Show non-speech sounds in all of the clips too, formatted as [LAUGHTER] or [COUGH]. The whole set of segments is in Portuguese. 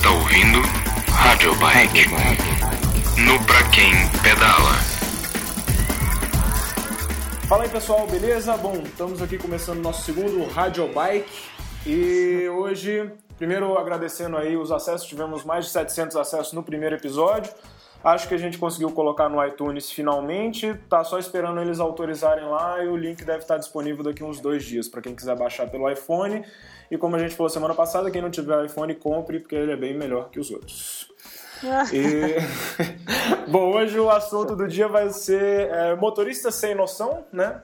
está ouvindo Rádio Bike. No Pra Quem Pedala. Fala aí pessoal, beleza? Bom, estamos aqui começando nosso segundo Rádio Bike e hoje, primeiro agradecendo aí os acessos, tivemos mais de 700 acessos no primeiro episódio. Acho que a gente conseguiu colocar no iTunes finalmente, tá só esperando eles autorizarem lá e o link deve estar disponível daqui uns dois dias para quem quiser baixar pelo iPhone. E como a gente falou semana passada, quem não tiver iPhone, compre, porque ele é bem melhor que os outros. E... [LAUGHS] Bom, hoje o assunto do dia vai ser é, motorista sem noção, né?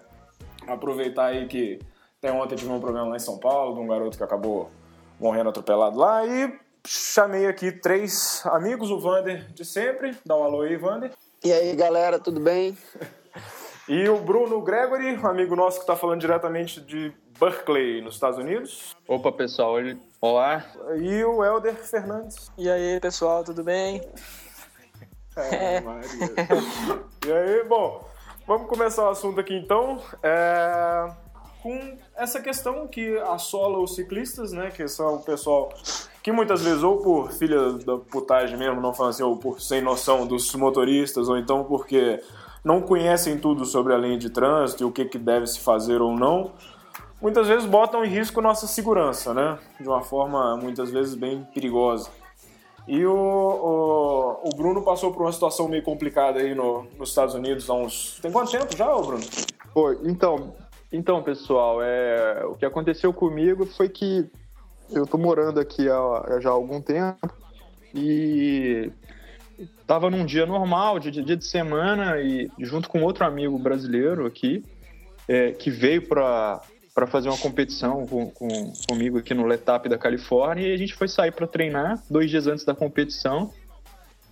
Aproveitar aí que até ontem tive um problema lá em São Paulo, de um garoto que acabou morrendo atropelado lá e chamei aqui três amigos, o Vander de sempre, dá um alô aí, Vander. E aí, galera, tudo bem? [LAUGHS] E o Bruno Gregory, um amigo nosso que está falando diretamente de Berkeley, nos Estados Unidos. Opa, pessoal, olá. E o Helder Fernandes. E aí, pessoal, tudo bem? [LAUGHS] É, Maria. [LAUGHS] e aí, bom, vamos começar o assunto aqui então. É, com essa questão que assola os ciclistas, né? Que são o pessoal que muitas vezes, ou por filha da putagem mesmo, não falam assim, ou por sem noção dos motoristas, ou então porque não conhecem tudo sobre a lei de trânsito e o que, que deve se fazer ou não, muitas vezes botam em risco nossa segurança, né? De uma forma muitas vezes bem perigosa. E o, o, o Bruno passou por uma situação meio complicada aí no, nos Estados Unidos há uns. Tem quanto tempo já, Bruno? Pô, então, então, pessoal, é, o que aconteceu comigo foi que eu tô morando aqui há, já há algum tempo e tava num dia normal, de dia de semana, e junto com outro amigo brasileiro aqui, é, que veio para para fazer uma competição com, com, comigo aqui no Letap da Califórnia e a gente foi sair para treinar dois dias antes da competição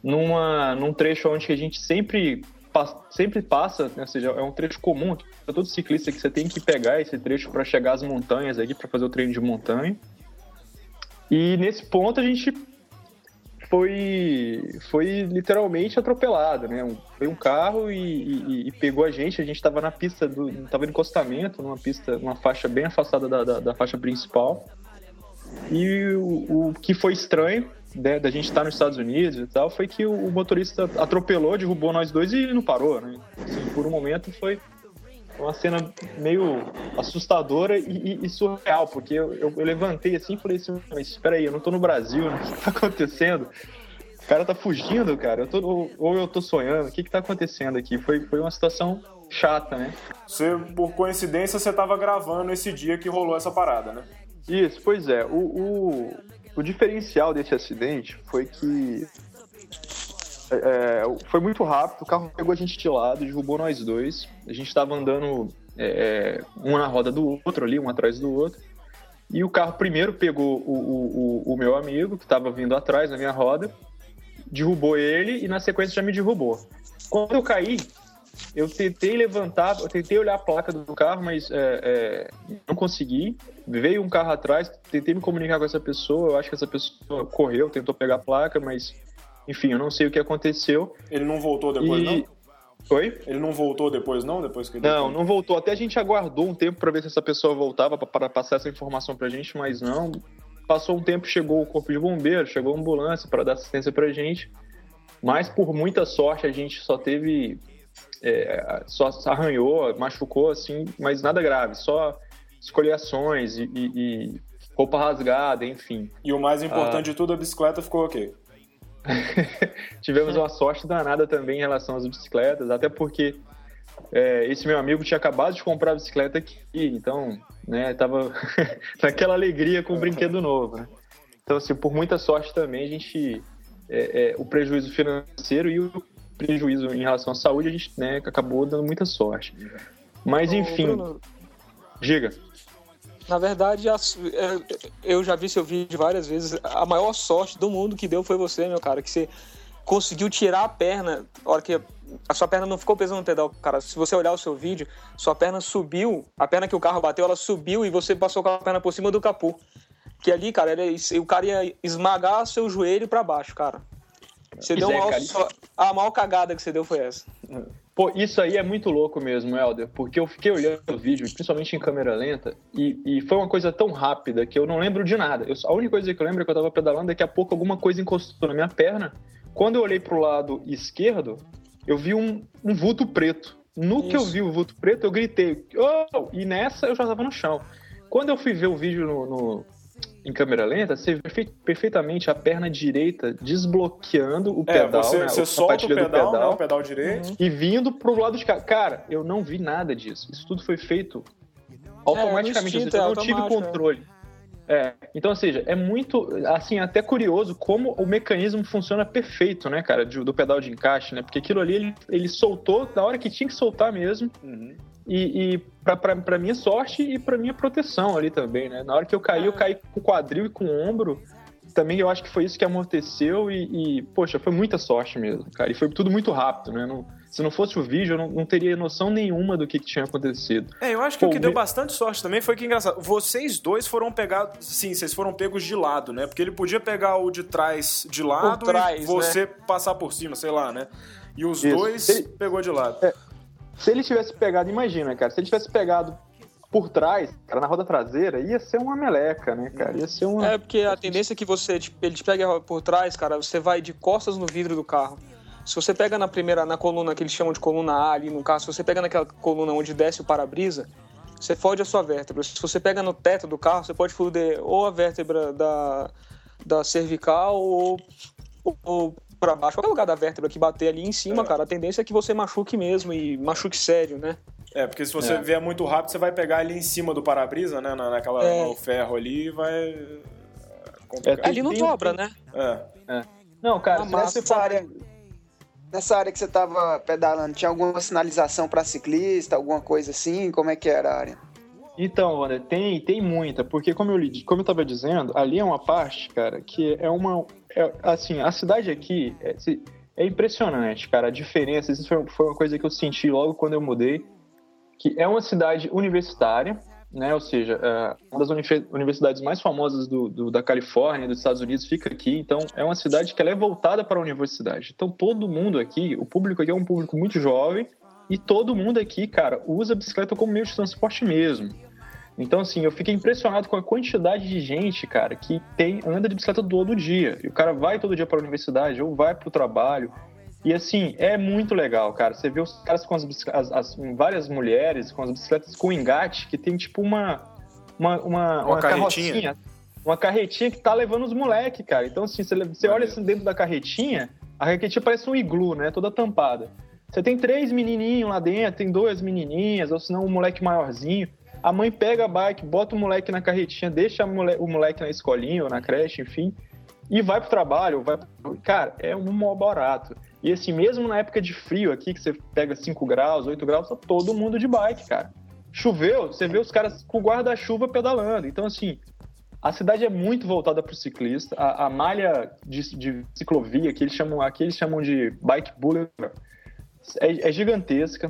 numa num trecho onde a gente sempre sempre passa, né, ou seja, é um trecho comum para todo ciclista que você tem que pegar esse trecho para chegar às montanhas aqui para fazer o treino de montanha. E nesse ponto a gente foi, foi literalmente atropelado, né? Foi um carro e, e, e, pegou a gente. A gente estava na pista do, estava no encostamento, numa pista, numa faixa bem afastada da, da, da faixa principal. E o, o, que foi estranho né, da gente estar nos Estados Unidos e tal foi que o, o motorista atropelou, derrubou nós dois e não parou, né? Assim, por um momento foi uma cena meio assustadora e, e, e surreal, porque eu, eu, eu, levantei assim e falei assim, mas espera aí, eu não tô no Brasil, [LAUGHS] né? O que tá acontecendo? O cara tá fugindo, cara. Eu tô, ou, ou eu tô sonhando, o que que tá acontecendo aqui? Foi, foi uma situação chata, né? Você, por coincidência, você tava gravando esse dia que rolou essa parada, né? Isso, pois é. O, o, o diferencial desse acidente foi que é, foi muito rápido, o carro pegou a gente de lado, derrubou nós dois. A gente estava andando é, um na roda do outro ali, um atrás do outro. E o carro primeiro pegou o, o, o, o meu amigo, que estava vindo atrás na minha roda, derrubou ele e na sequência já me derrubou. Quando eu caí, eu tentei levantar, eu tentei olhar a placa do carro, mas é, é, não consegui. Veio um carro atrás, tentei me comunicar com essa pessoa, eu acho que essa pessoa correu, tentou pegar a placa, mas enfim, eu não sei o que aconteceu. Ele não voltou depois, e... não? Oi? Ele não voltou depois, não? Depois que Não, não voltou. Até a gente aguardou um tempo para ver se essa pessoa voltava para passar essa informação pra gente, mas não. Passou um tempo, chegou o corpo de bombeiro, chegou a ambulância para dar assistência pra gente. Mas por muita sorte a gente só teve. É, só arranhou, machucou, assim, mas nada grave, só escoliações e, e, e roupa rasgada, enfim. E o mais importante ah, de tudo, a bicicleta ficou ok. [LAUGHS] Tivemos uma sorte danada também em relação às bicicletas, até porque é, esse meu amigo tinha acabado de comprar a bicicleta aqui, então, né, tava [LAUGHS] naquela alegria com o brinquedo novo, né? Então, assim, por muita sorte também, a gente, é, é, o prejuízo financeiro e o prejuízo em relação à saúde, a gente, né, acabou dando muita sorte. Mas, enfim, Bruno, diga. Na verdade, é, eu já vi seu vídeo várias vezes. A maior sorte do mundo que deu foi você, meu cara, que você conseguiu tirar a perna, a hora que a sua perna não ficou pesando no pedal, cara. Se você olhar o seu vídeo, sua perna subiu, a perna que o carro bateu, ela subiu e você passou com a perna por cima do capô. Que ali, cara, ele, o cara ia esmagar seu joelho para baixo, cara. Você deu é, uma cara, a maior cagada que você deu foi essa. Pô, isso aí é muito louco mesmo, Helder, porque eu fiquei olhando o vídeo, principalmente em câmera lenta, e, e foi uma coisa tão rápida que eu não lembro de nada. Eu, a única coisa que eu lembro é que eu tava pedalando, daqui a pouco alguma coisa encostou na minha perna. Quando eu olhei pro lado esquerdo, eu vi um, um vulto preto. No Isso. que eu vi o vulto preto, eu gritei, oh! e nessa eu já tava no chão. Quando eu fui ver o vídeo no, no em câmera lenta, você vê perfeitamente a perna direita desbloqueando o pedal. É, você, né, você solta o pedal, pedal, né, o pedal direito. Uhum. E vindo pro lado de cá. Cara, eu não vi nada disso. Isso tudo foi feito automaticamente. É, instinto, eu não tive é. controle. É, então, ou seja, é muito, assim, até curioso como o mecanismo funciona perfeito, né, cara, do, do pedal de encaixe, né? Porque aquilo ali, ele, ele soltou na hora que tinha que soltar mesmo. Uhum. E, e para minha sorte e para minha proteção ali também, né? Na hora que eu caí, eu é. caí com o quadril e com o ombro. Também eu acho que foi isso que amorteceu e, e poxa, foi muita sorte mesmo, cara. E foi tudo muito rápido, né? Não, se não fosse o vídeo, eu não, não, teria noção nenhuma do que, que tinha acontecido. É, eu acho que Pô, o que deu bastante sorte também foi que, engraçado, vocês dois foram pegados, sim, vocês foram pegos de lado, né? Porque ele podia pegar o de trás de lado trás, e você né? passar por cima, sei lá, né? E os isso. dois ele... pegou de lado. É, se ele tivesse pegado, imagina, cara, se ele tivesse pegado por trás, cara, na roda traseira, ia ser uma meleca, né, cara? Ia ser uma. É, porque a tendência é que você, tipo, ele te pega por trás, cara, você vai de costas no vidro do carro. Se você pega na primeira, na coluna que eles chamam de coluna A ali no carro, se você pega naquela coluna onde desce o para-brisa, você fode a sua vértebra. Se você pega no teto do carro, você pode foder ou a vértebra da, da cervical ou, ou para baixo, qualquer lugar da vértebra que bater ali em cima, é. cara, a tendência é que você machuque mesmo e machuque sério, né? É, porque se você é. vier muito rápido, você vai pegar ali em cima do para-brisa, né? naquela, é. no ferro ali e vai. É, ali não dobra, né? É. é. Não, cara, nessa área, nessa área que você tava pedalando, tinha alguma sinalização para ciclista, alguma coisa assim? Como é que era a área? Então, André, tem, tem muita, porque como eu, como eu tava dizendo, ali é uma parte, cara, que é uma. É, assim, a cidade aqui é, é, impressionante, cara, a diferença. Isso foi, foi uma coisa que eu senti logo quando eu mudei, que é uma cidade universitária, né? Ou seja, é, uma das universidades mais famosas do, do, da Califórnia, dos Estados Unidos, fica aqui. Então, é uma cidade que ela é voltada para a universidade. Então, todo mundo aqui, o público aqui é um público muito jovem e todo mundo aqui, cara, usa a bicicleta como meio de transporte mesmo. Então, assim, eu fiquei impressionado com a quantidade de gente, cara, que tem anda de bicicleta todo dia. E o cara vai todo dia para a universidade ou vai para o trabalho. E, assim, é muito legal, cara. Você vê os caras com as, as, as várias mulheres com as bicicletas com engate, que tem tipo uma. Uma, uma, uma, carretinha. Uma carretinha que tá levando os moleques, cara. Então, assim, você, você olha assim dentro da carretinha, a carretinha parece um iglu, né? Toda tampada. Você tem três menininhos lá dentro, tem duas menininhas, ou senão um moleque maiorzinho. A mãe pega a bike, bota o moleque na carretinha, deixa o moleque na escolinha ou na creche, enfim, e vai pro trabalho. Vai pro... Cara, é um mó barato. E assim, mesmo na época de frio aqui, que você pega 5 graus, 8 graus, tá todo mundo de bike, cara. Choveu, você vê os caras com guarda-chuva pedalando. Então, assim, a cidade é muito voltada para o ciclista. A, a malha de, de, ciclovia, que eles chamam, aqui eles chamam de bike boulevard, é, é gigantesca.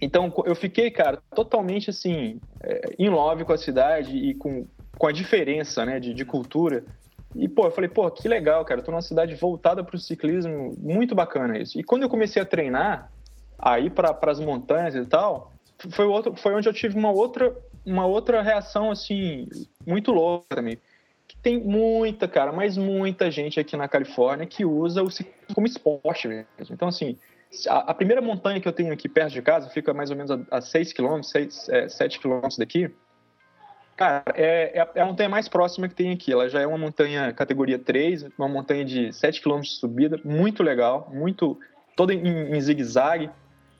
Então eu fiquei, cara, totalmente assim, é, in love com a cidade e com, com a diferença, né, de, de cultura. E, pô, eu falei, pô, que legal, cara, eu tô numa cidade voltada para o ciclismo, muito bacana isso. E quando eu comecei a treinar, aí para as montanhas e tal, foi, outro, foi onde eu tive uma outra, uma outra reação, assim, muito louca também. Que tem muita, cara, mas muita gente aqui na Califórnia que usa o ciclismo como esporte mesmo. Então, assim, a, a, primeira montanha que eu tenho aqui perto de casa fica mais ou menos a, a 6 km, 6, é, 7 km daqui. Cara, é, é, é, a montanha mais próxima que tem aqui. Ela já é uma montanha categoria 3, uma montanha de 7 km de subida, muito legal, muito toda em, em zigue-zague.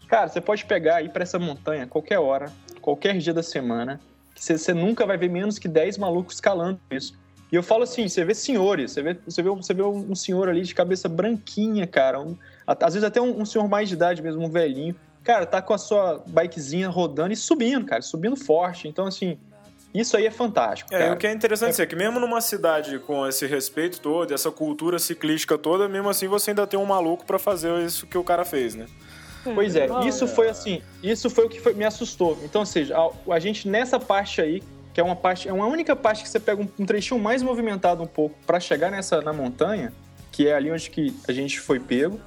Cara, você pode pegar e ir para essa montanha qualquer hora, qualquer dia da semana, que você, você, nunca vai ver menos que 10 malucos escalando isso. E eu falo assim, você vê senhores, você vê, você vê, você vê um senhor ali de cabeça branquinha, cara, um, às vezes até um, um, senhor mais de idade mesmo, um velhinho. Cara, tá com a sua bikezinha rodando e subindo, cara, subindo forte. Então, assim, isso aí é fantástico. É, cara. o que é interessante é... é que mesmo numa cidade com esse respeito todo, essa cultura ciclística toda, mesmo assim você ainda tem um maluco para fazer isso que o cara fez, né? Pois é, isso foi assim, isso foi o que foi, me assustou. Então, ou seja, a, a, gente nessa parte aí, que é uma parte, é uma única parte que você pega um, um trechinho mais movimentado um pouco para chegar nessa na montanha, que é ali onde que a gente foi pego.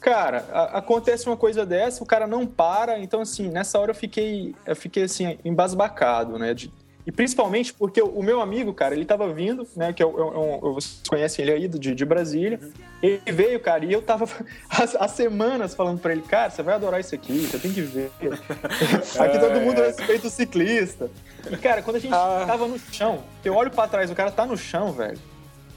Cara, a, acontece uma coisa dessa, o cara não para, então assim, nessa hora eu fiquei, eu fiquei assim, embasbacado, né? De, e principalmente porque o, meu amigo, cara, ele tava vindo, né? Que eu, eu, eu vocês conhecem ele aí de, de Brasília. Ele veio, cara, e eu tava [LAUGHS] há, semanas falando pra ele, cara, você vai adorar isso aqui, você tem que ver. [LAUGHS] aqui todo mundo respeita o ciclista. E, cara, quando a gente ah. tava no chão, eu olho pra trás, o cara tá no chão, velho.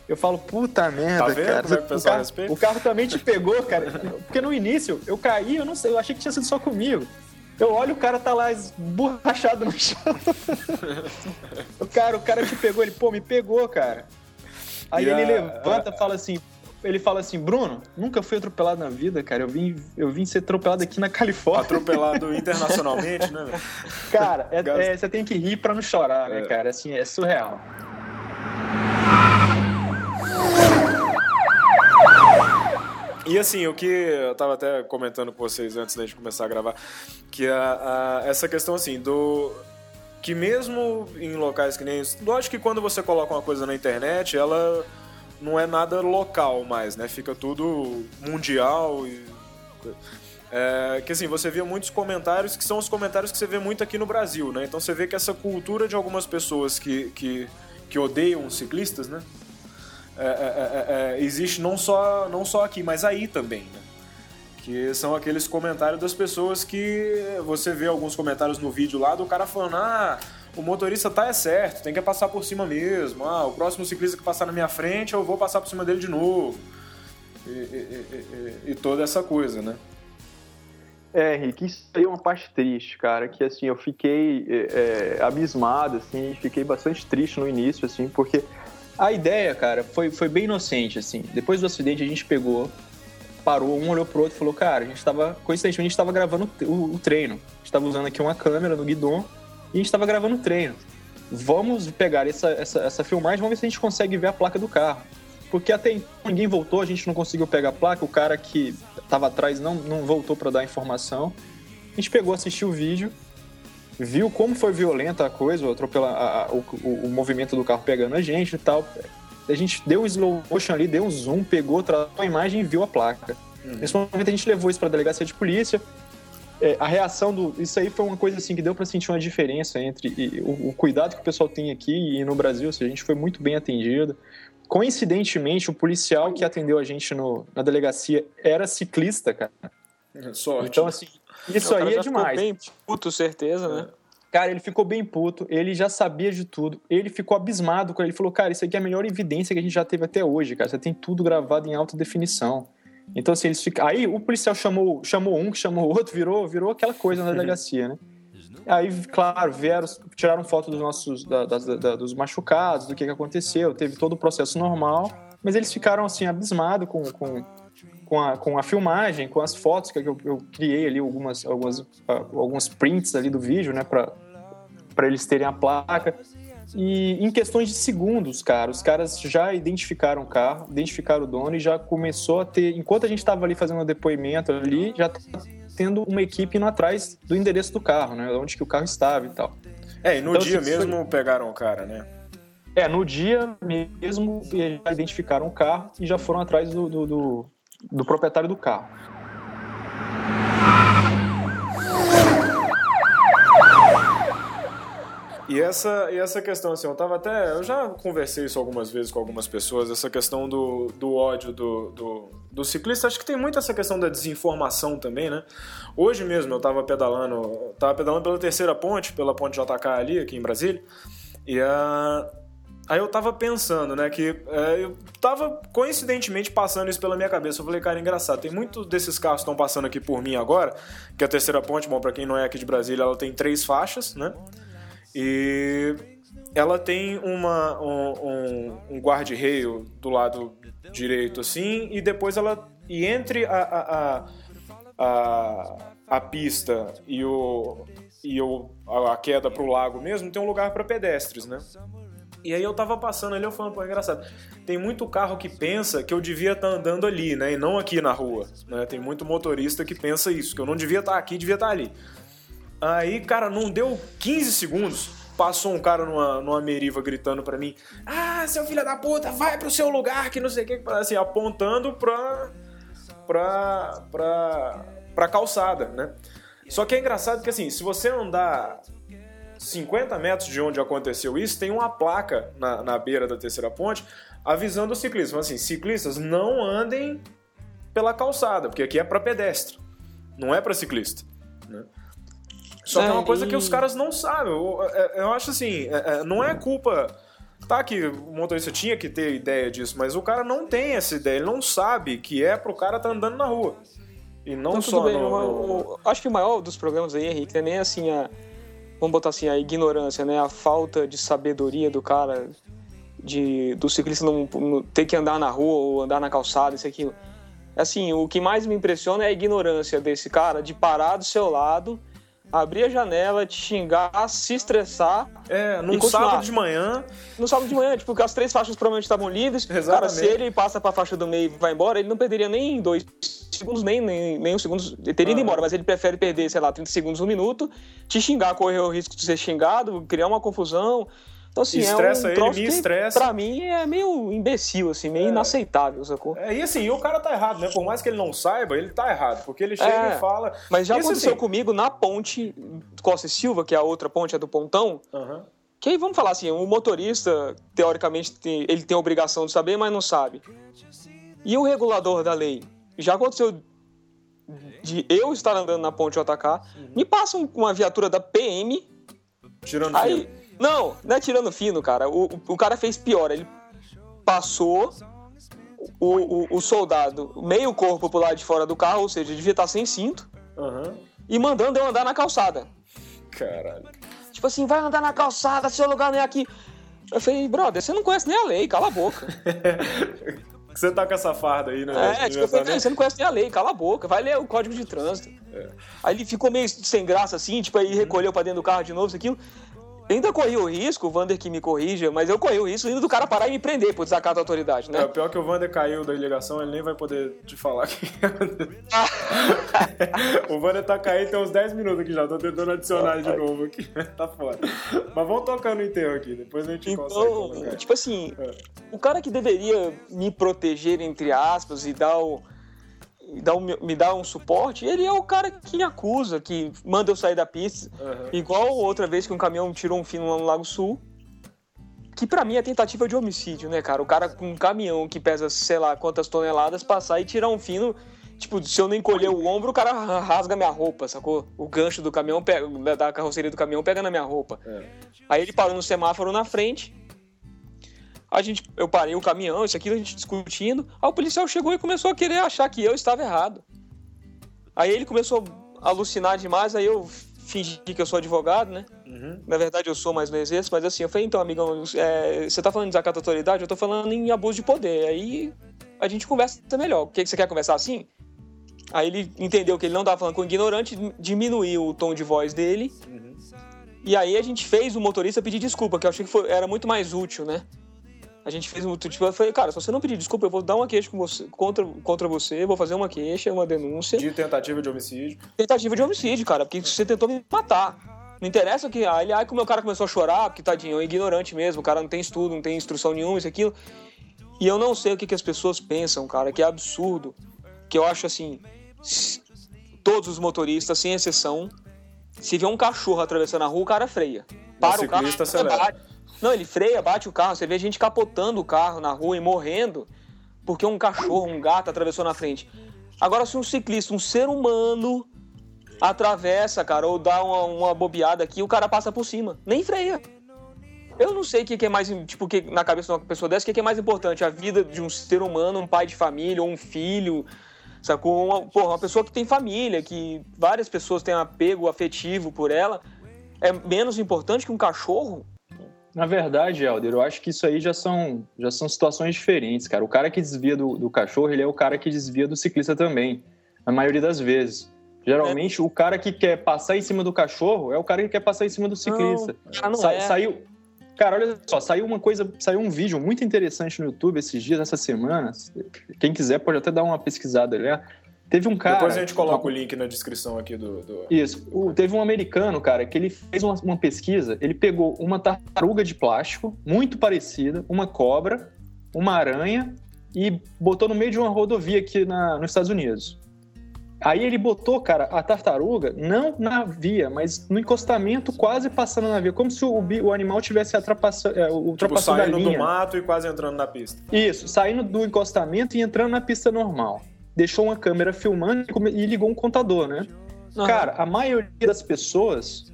Eu falo, puta merda, tá vendo cara. Como é que o, o, carro, o carro também te pegou, cara. Porque no início eu caí, eu não sei, eu achei que tinha sido só comigo. Eu olho, o cara tá lá esborrachado no chão. [LAUGHS] o cara, o cara te pegou, ele, pô, me pegou, cara. Aí e ele levanta e fala assim, ele fala assim, Bruno, nunca fui atropelado na vida, cara. Eu vim, eu vim ser atropelado aqui na Califórnia. Atropelado [LAUGHS] internacionalmente, né? Cara, é, é, você tem que rir pra não chorar, né, é. cara? Assim, é surreal. E assim, o que eu tava até comentando com vocês antes da gente começar a gravar, que a, a, essa questão assim, do. Que mesmo em locais que nem. Lógico que quando você coloca uma coisa na internet, ela não é nada local mais, né? Fica tudo mundial e. É, que assim, você vê muitos comentários que são os comentários que você vê muito aqui no Brasil, né? Então você vê que essa cultura de algumas pessoas que, que, que odeiam os ciclistas, né? É é, é, é, existe não só, não só aqui, mas aí também, né? Que são aqueles comentários das pessoas que você vê alguns comentários no vídeo lá do cara falando: ah, o motorista tá é certo, tem que passar por cima mesmo. Ah, o próximo ciclista que passar na minha frente, eu vou passar por cima dele de novo. E, e, e, e toda essa coisa, né? É, Henrique, isso aí é uma parte triste, cara, que assim, eu fiquei é, abismado, assim, fiquei bastante triste no início, assim, porque a ideia, cara, foi, foi bem inocente, assim. Depois do acidente, a gente pegou, parou, um olhou pro outro e falou, cara, a gente tava, coincidentemente, a gente tava gravando o, o treino. A gente tava usando aqui uma câmera no guidon e a gente tava gravando o treino. Vamos pegar essa, essa, essa filmagem, vamos ver se a gente consegue ver a placa do carro. Porque até então ninguém voltou, a gente não conseguiu pegar a placa, o cara que tava atrás não, não voltou para dar informação. A gente pegou, assistiu o vídeo viu como foi violenta a coisa, o, atropela, a, a, o, o, o, movimento do carro pegando a gente e tal. A gente deu um slow motion ali, deu um zoom, pegou, tratou a imagem e viu a placa. Uhum. Nesse momento a gente levou isso para a delegacia de polícia. É, a reação do. Isso aí foi uma coisa assim que deu para sentir uma diferença entre e, o, o, cuidado que o pessoal tem aqui e no Brasil. Assim, a gente foi muito bem atendido. Coincidentemente, o policial que atendeu a gente no, na delegacia era ciclista, cara. Sorte. Então, assim, isso aí é demais. bem puto, certeza, né? Cara, ele ficou bem puto, ele já sabia de tudo, ele ficou abismado quando ele falou, cara, isso aqui é a melhor evidência que a gente já teve até hoje, cara, você tem tudo gravado em alta definição. Então, assim, eles ficam... Aí o policial chamou, chamou um, que chamou o outro, virou, virou aquela coisa na delegacia, né? Aí, claro, vieram, tiraram foto dos nossos, da, da, da, dos machucados, do que, que aconteceu, teve todo o processo normal, mas eles ficaram, assim, abismados com, com com a, com a filmagem, com as fotos que eu, eu criei ali, algumas, algumas, uh, alguns prints ali do vídeo, né, para eles terem a placa. E em questões de segundos, cara, os caras já identificaram o carro, identificaram o dono e já começou a ter. Enquanto a gente estava ali fazendo o depoimento ali, já tá tendo uma equipe indo atrás do endereço do carro, né? Onde que o carro estava e tal. É, e no então, dia assim, mesmo foi... pegaram o cara, né? É, no dia mesmo já identificaram o carro e já foram atrás do, do, do, do proprietário do carro. E essa, e essa questão, assim, eu tava até. Eu já conversei isso algumas vezes com algumas pessoas, essa questão do, do ódio do, do, do ciclista. Acho que tem muito essa questão da desinformação também, né? Hoje mesmo eu tava pedalando. Tava pedalando pela terceira ponte, pela ponte JK ali, aqui em Brasília. E a. Aí eu tava pensando, né, que é, eu tava coincidentemente passando isso pela minha cabeça. Eu falei, cara, engraçado, tem muitos desses carros que estão passando aqui por mim agora, que a terceira ponte, bom, pra quem não é aqui de Brasília, ela tem três faixas, né? E ela tem uma, um, um, um guarda-reio do lado direito, assim, e depois ela. E entre a, a, a, a, a pista e, o, e o, a queda pro lago mesmo, tem um lugar para pedestres, né? E aí eu tava passando ali, eu falando, pô, é engraçado. Tem muito carro que pensa que eu devia estar tá andando ali, né? E não aqui na rua. Né? Tem muito motorista que pensa isso, que eu não devia estar tá aqui, devia estar tá ali. Aí, cara, não deu 15 segundos, passou um cara numa, numa meriva gritando para mim: Ah, seu filho da puta, vai pro seu lugar, que não sei o que, assim, apontando pra, pra, pra, pra calçada, né? Só que é engraçado que assim, se você andar 50 metros de onde aconteceu isso, tem uma placa na, na beira da terceira ponte avisando os ciclistas. Mas assim, ciclistas não andem pela calçada, porque aqui é para pedestre, não é para ciclista. Né? Só que é uma coisa que os caras não sabem. Eu, eu, eu acho assim, é, é, não é culpa. Tá que o motorista tinha que ter ideia disso, mas o cara não tem essa ideia, ele não sabe que é pro cara tá andando na rua. E não, só bem, no, no... Acho que o maior dos problemas aí, Henrique, não é nem assim a. Vamos botar assim, a ignorância, né? A falta de sabedoria do cara, de, do ciclista não, não ter que andar na rua ou andar na calçada, isso aquilo. Assim, o que mais me impressiona é a ignorância desse cara de parar do seu lado abrir a janela, te xingar, se estressar. É, num sábado de manhã. No sábado de manhã, tipo, porque as três faixas provavelmente estavam livres. Exatamente. Cara, se ele passa pra faixa do meio e vai embora, ele não perderia nem dois segundos, nem, nem, nem um segundo. Ele teria ido embora, mas ele prefere perder, sei lá, 30 segundos, um minuto, te xingar, correr o risco de ser xingado, criar uma confusão. Então, assim, estressa é um ele, me estressa. Pra mim é meio imbecil, assim, meio é. inaceitável, sacou? É, e assim, o cara tá errado, né? Por mais que ele não saiba, ele tá errado, porque ele chega é. e fala. Mas já Isso, aconteceu assim... comigo na ponte Costa e Silva, que é a outra ponte, é do Pontão. Uhum. Que aí, vamos falar assim, o motorista, teoricamente, ele tem a obrigação de saber, mas não sabe. E o regulador da lei? Já aconteceu de eu estar andando na ponte JK, uhum. me passa uma viatura da PM. Tirando aí, não, não é tirando fino, cara. O, o cara fez pior. Ele passou o, o, o, soldado meio corpo pro lado de fora do carro, ou seja, devia estar sem cinto, uhum. e mandando eu andar na calçada. Caralho. Tipo assim, vai andar na calçada, seu lugar não é aqui. Eu falei, brother, você não conhece nem a lei, cala a boca. [LAUGHS] você tá com essa farda aí, né? É, tipo, eu falei, você não conhece nem a lei, cala a boca, vai ler o código de trânsito. É. Aí ele ficou meio sem graça assim, tipo, aí recolheu pra dentro do carro de novo, isso aquilo. Ainda corri o risco, o Vander que me corrija, mas eu corri o risco indo do cara parar e me prender por desacato da autoridade, né? É, o pior é que o Vander caiu da ligação, ele nem vai poder te falar que [LAUGHS] O Vander tá caindo tem uns 10 minutos aqui já, tô tentando adicionar de novo aqui. [LAUGHS] tá foda. Mas vamos tocando o enterro aqui, depois a gente então, consegue. Tipo assim, é. o cara que deveria me proteger, entre aspas, e dar o dá um, me dá um suporte, ele é o cara que me acusa, que manda eu sair da pista. Uhum. Igual outra vez que um caminhão tirou um fino lá no Lago Sul. Que pra mim é tentativa de homicídio, né, cara? O cara com um caminhão que pesa, sei lá, quantas toneladas, passar e tirar um fino. Tipo, se eu não encolher o ombro, o cara [LAUGHS] rasga minha roupa, sacou? O gancho do caminhão, pega, da carroceria do caminhão, pega na minha roupa. É. Aí ele parou no semáforo na frente, a gente, eu parei o caminhão, isso aqui, a gente discutindo. Aí o policial chegou e começou a querer achar que eu estava errado. Aí ele começou a alucinar demais, aí eu fingi que eu sou advogado, né? Uhum. Na verdade eu sou, mas não exerço. Mas assim, eu falei, então, amigão, é, você tá falando de desacato à autoridade? Eu tô falando em abuso de poder. Aí a gente conversa melhor. O que, que você quer conversar assim? Aí ele entendeu que ele não tava falando com ignorante, diminuiu o tom de voz dele. Uhum. E aí a gente fez o motorista pedir desculpa, que eu achei que foi, era muito mais útil, né? A gente fez um. Tipo, eu falei, cara, se você não pedir desculpa, eu vou dar uma queixa você, contra, contra você, vou fazer uma queixa, uma denúncia. De tentativa de homicídio. Tentativa de homicídio, cara, porque você tentou me matar. Não interessa que. Aí, aí que o meu cara começou a chorar, porque tadinho, é ignorante mesmo, o cara não tem estudo, não tem instrução nenhuma, isso aquilo. E eu não sei o que, que as pessoas pensam, cara, que é absurdo. Que eu acho assim. Todos os motoristas, sem exceção, se vê um cachorro atravessando a rua, o cara freia. Para o, o carro, acelera. Não, ele freia, bate o carro. Você vê gente capotando o carro na rua e morrendo porque um cachorro, um gato atravessou na frente. Agora, se um ciclista, um ser humano, atravessa, cara, ou dá uma, uma bobeada aqui, o cara passa por cima. Nem freia. Eu não sei o que, é mais, tipo, que, na cabeça de uma pessoa dessa, o que, que é mais importante? A vida de um ser humano, um pai de família, ou um filho, sacou? Uma, porra, uma pessoa que tem família, que várias pessoas têm apego afetivo por ela, é menos importante que um cachorro? Na verdade, Helder, eu acho que isso aí já são, já são situações diferentes, cara. O cara que desvia do, do cachorro, ele é o cara que desvia do ciclista também, na maioria das vezes. Geralmente, é. o cara que quer passar em cima do cachorro é o cara que quer passar em cima do ciclista. Não, não Sa é. Saiu, Cara, olha só, saiu uma coisa, saiu um vídeo muito interessante no YouTube esses dias, essa semana. Quem quiser pode até dar uma pesquisada ali. Teve um cara. Depois a gente coloca o link na descrição aqui do. do... Isso. O, teve um americano, cara, que ele fez uma, uma, pesquisa. Ele pegou uma tartaruga de plástico, muito parecida, uma cobra, uma aranha e botou no meio de uma rodovia aqui na, nos Estados Unidos. Aí ele botou, cara, a tartaruga não na via, mas no encostamento, quase passando na via, como se o, o animal tivesse ultrapassando, é, ultrapassando tipo, saindo linha. do mato e quase entrando na pista. Isso, saindo do encostamento e entrando na pista normal. Deixou uma câmera filmando e ligou um contador, né? Uhum. Cara, a maioria das pessoas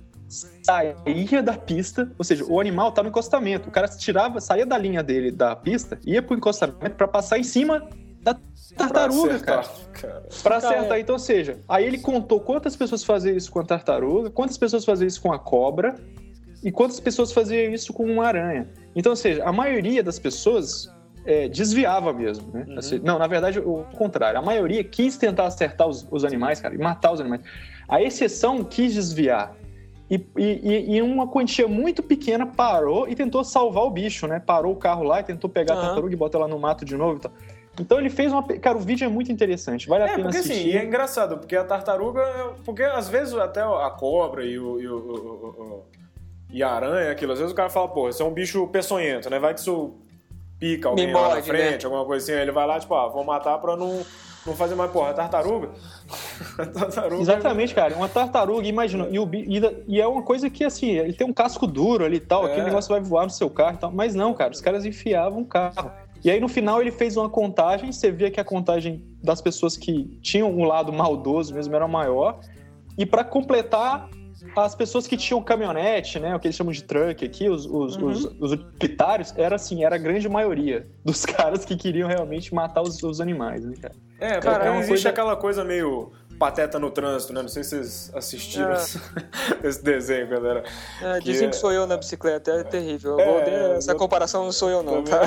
saía da pista, ou seja, o animal tá no encostamento. O cara tirava, saía da linha dele da pista, ia pro encostamento para passar em cima da tartaruga, pra acertar, cara. cara. Pra acertar. Então, ou seja, aí ele contou quantas pessoas faziam isso com a tartaruga, quantas pessoas faziam isso com a cobra e quantas pessoas faziam isso com uma aranha. Então, ou seja, a maioria das pessoas é, desviava mesmo, né? Uhum. Assim, não, na verdade, o contrário. A maioria quis tentar acertar os, os, animais, cara, e matar os animais. A exceção quis desviar. E, e, e, uma quantia muito pequena parou e tentou salvar o bicho, né? Parou o carro lá e tentou pegar uhum. a tartaruga e botar ela no mato de novo e tal. Então ele fez uma. Cara, o vídeo é muito interessante, vale a é, pena porque, assistir. Assim, e é engraçado, porque a tartaruga. Porque às vezes até a cobra e o. E, o, o, e a aranha, aquilo, às vezes o cara fala, pô, isso é um bicho peçonhento, né? Vai que isso pica alguém lá na frente, né? alguma coisa assim, aí ele vai lá, tipo, ah, vou matar pra não. Não fazer mais, porra, tartaruga. [LAUGHS] tartaruga. Exatamente, cara. Uma tartaruga, imagina. E, o, e, e, é uma coisa que, assim, ele tem um casco duro ali e tal, é. aquele negócio vai voar no seu carro e tal. Mas não, cara, os caras enfiavam o carro. E aí no final ele fez uma contagem, você via que a contagem das pessoas que tinham um lado maldoso mesmo era maior. E para completar, as pessoas que tinham caminhonete, né, o que eles chamam de truck aqui, os, os, uhum. os, os utilitários, era assim, era a grande maioria dos [LAUGHS] caras que queriam realmente matar os, os animais, né, cara? É, cara, é existe coisa... aquela coisa meio Pateta no Trânsito, né? Não sei se vocês assistiram é. esse [LAUGHS] desenho, galera. É, dizem que, que sou eu na bicicleta, é terrível. É, essa comparação não sou eu, não, tá?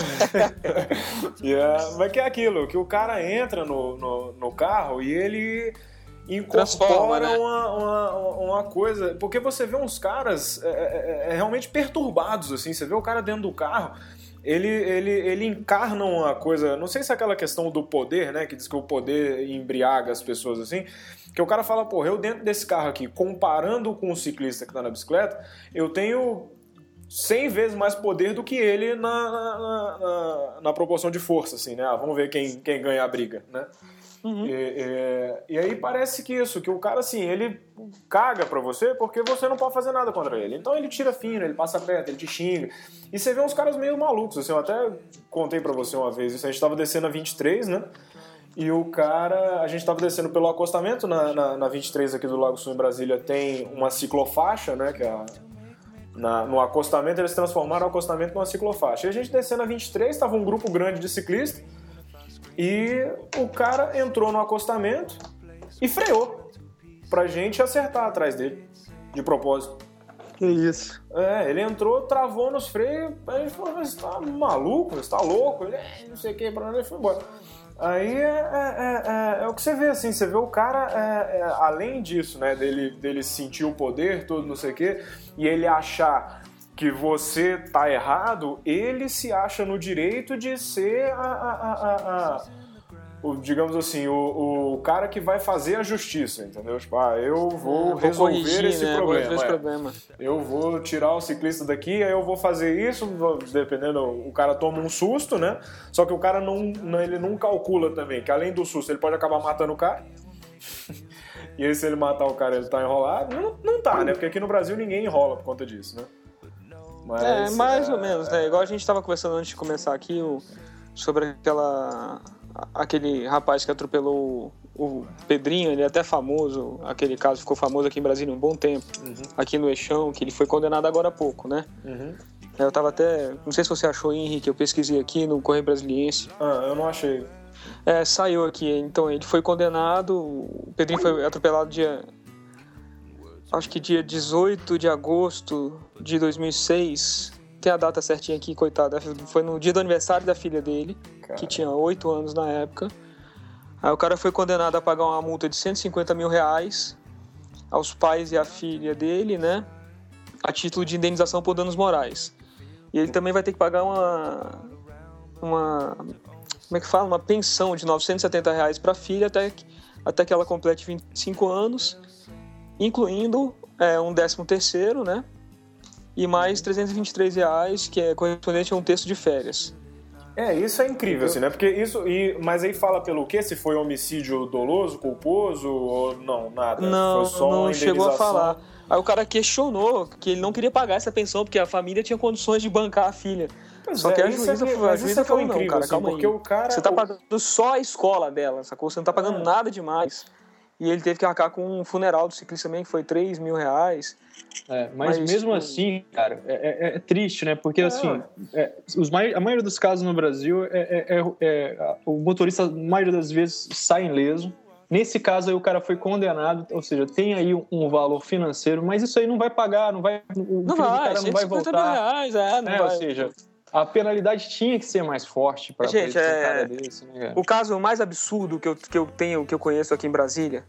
[LAUGHS] yeah. Mas que é aquilo, que o cara entra no, no, no carro e ele incorpora né? uma, uma, uma, coisa. Porque você vê uns caras é, é, é, realmente perturbados, assim. Você vê o cara dentro do carro ele, ele, ele encarna uma coisa. Não sei se é aquela questão do poder, né? Que diz que o poder embriaga as pessoas assim. Que o cara fala, porra, eu dentro desse carro aqui, comparando com o ciclista que tá na bicicleta, eu tenho 100 vezes mais poder do que ele na, na, na, na proporção de força, assim, né? Ah, vamos ver quem, quem ganha a briga, né? Uhum. E, e, e, aí parece que isso, que o cara assim, ele caga pra você porque você não pode fazer nada contra ele. Então ele tira fino, ele passa perto, ele te xinga. E você vê uns caras meio malucos, assim, eu até contei pra você uma vez isso, a gente tava descendo a 23, né? E o cara, a gente tava descendo pelo acostamento, na, na, na 23 aqui do Lago Sul em Brasília tem uma ciclofaixa, né? Que é a, na, no acostamento, eles transformaram o acostamento numa ciclofaixa. E a gente descendo a 23, tava um grupo grande de ciclistas e o cara entrou no acostamento e freou pra gente acertar atrás dele, de propósito. Que isso? É, ele entrou, travou nos freios, aí ele falou, você tá maluco, você tá louco? Ele, é, não sei o que, pra ele foi embora. Aí é, é, é, é, o que você vê, assim, você vê o cara, é, é, além disso, né, dele, dele sentir o poder, tudo, não sei o quê, e ele achar que você tá errado, ele se acha no direito de ser a, a, a, o, digamos assim, o, o cara que vai fazer a justiça, entendeu? Tipo, ah, eu vou, resolver corrigir, esse né? problema. É. problema. Eu vou tirar o ciclista daqui, aí eu vou fazer isso, dependendo, o cara toma um susto, né? Só que o cara não, ele não calcula também, que além do susto, ele pode acabar matando o cara. [LAUGHS] e aí, se ele matar o cara, ele tá enrolado. Não, não tá, né? Porque aqui no Brasil ninguém enrola por conta disso, né? Mas, é, mais é, ou menos, né? Igual a gente estava conversando antes de começar aqui o, sobre aquela aquele rapaz que atropelou o Pedrinho, ele é até famoso, aquele caso ficou famoso aqui em Brasília um bom tempo, uhum. aqui no Eixão, que ele foi condenado agora há pouco, né? Uhum. Eu tava até, não sei se você achou, Henrique, eu pesquisei aqui no Correio Brasiliense. Ah, eu não achei. É, saiu aqui, então ele foi condenado, o Pedrinho foi atropelado dia acho que dia 18 de agosto de 2006. Tem a data certinha aqui, coitado. Foi no dia do aniversário da filha dele, cara. que tinha 8 anos na época. Aí o cara foi condenado a pagar uma multa de 150 mil reais aos pais e à filha dele, né? A título de indenização por danos morais. E ele também vai ter que pagar uma. Uma. Como é que fala? Uma pensão de 970 reais para a filha até que, até que ela complete 25 anos incluindo é, um décimo terceiro, né? E mais 323 reais, que é correspondente a um texto de férias. É, isso é incrível, assim, né? Porque isso. E, mas aí fala pelo quê? Se foi homicídio doloso, culposo ou não, nada? Não, foi só não chegou a falar. Aí o cara questionou que ele não queria pagar essa pensão porque a família tinha condições de bancar a filha. Pois Só é, que a isso juíza, é que- a juíza é é falou, não, incrível, cara, assim, calma porque aí. o cara- Você tá pagando só a escola dela, sacou? Você não tá pagando É. nada demais. E ele teve que arcar com um funeral do ciclista também, que foi 3 mil reais. É, mas, Mas, mesmo tipo- assim, cara, é, é- é triste, né? Porque assim, é, os mai- a maioria dos casos no Brasil, é, é- é- o motorista, na maioria das vezes, sai ileso. Nesse caso aí, o cara foi condenado, ou seja, tem aí um, valor financeiro, mas isso aí não vai pagar, não vai. O Não do vai, cara não vai 150 mil voltar. reais, é, não vai. Ou seja, a penalidade tinha que ser mais forte para Gente, é- desse, né? O caso mais absurdo que eu, que eu tenho, que eu conheço aqui em Brasília,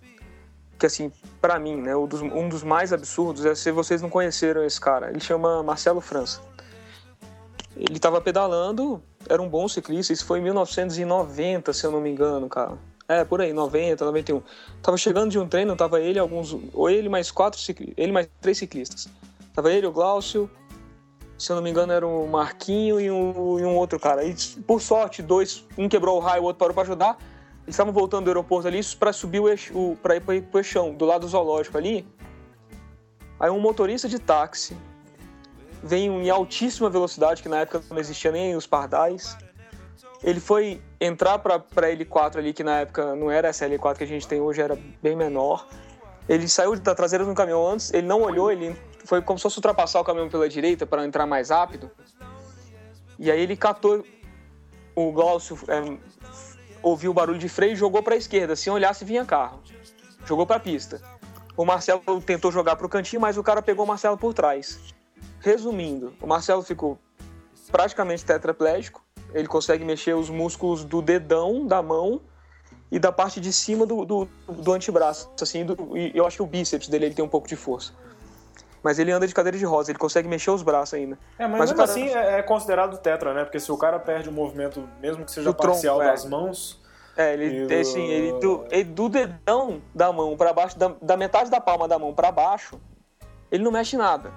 que assim, pra mim, né, um dos, um dos mais absurdos é se vocês não conheceram esse cara. Ele chama Marcelo França. Ele tava pedalando, era um bom ciclista, isso foi em 1990, se eu não me engano, cara. É, por aí, 90, 91. Tava chegando de um treino, tava ele, alguns. Ou ele mais quatro ciclistas. Ele mais três ciclistas. Tava ele, o Glaucio, se eu não me engano, era o Marquinho e um, e um outro cara. E, por sorte, dois, um quebrou o raio, o outro parou para ajudar. Eles estavam voltando do aeroporto ali para subir o, eixo, o para ir para o eixão, do lado do zoológico ali. Aí um motorista de táxi vem em altíssima velocidade, que na época não existia nem os pardais. Ele foi entrar para a L4 ali, que na época não era essa L4 que a gente tem hoje, era bem menor. Ele saiu da traseira do caminhão antes, ele não olhou, ele foi como se fosse ultrapassar o caminhão pela direita para entrar mais rápido. E aí ele catou o Glaucio, é, ouviu o barulho de freio e jogou para a esquerda, sem olhar se vinha carro. Jogou para a pista. O Marcelo tentou jogar para o cantinho, mas o cara pegou o Marcelo por trás. Resumindo, o Marcelo ficou praticamente tetraplégico. Ele consegue mexer os músculos do dedão da mão e da parte de cima do, do, do antebraço. Assim, do, e eu acho que o bíceps dele ele tem um pouco de força. Mas ele anda de cadeira de rosa, ele consegue mexer os braços ainda. É, mas, Mas mesmo cara- assim é, é considerado tetra, né? Porque se o cara perde o movimento, mesmo que seja Do tronco, parcial é. das mãos. É, ele, do- assim, ele do, ele do dedão da mão para baixo, da, da metade da palma da mão para baixo, ele não mexe nada.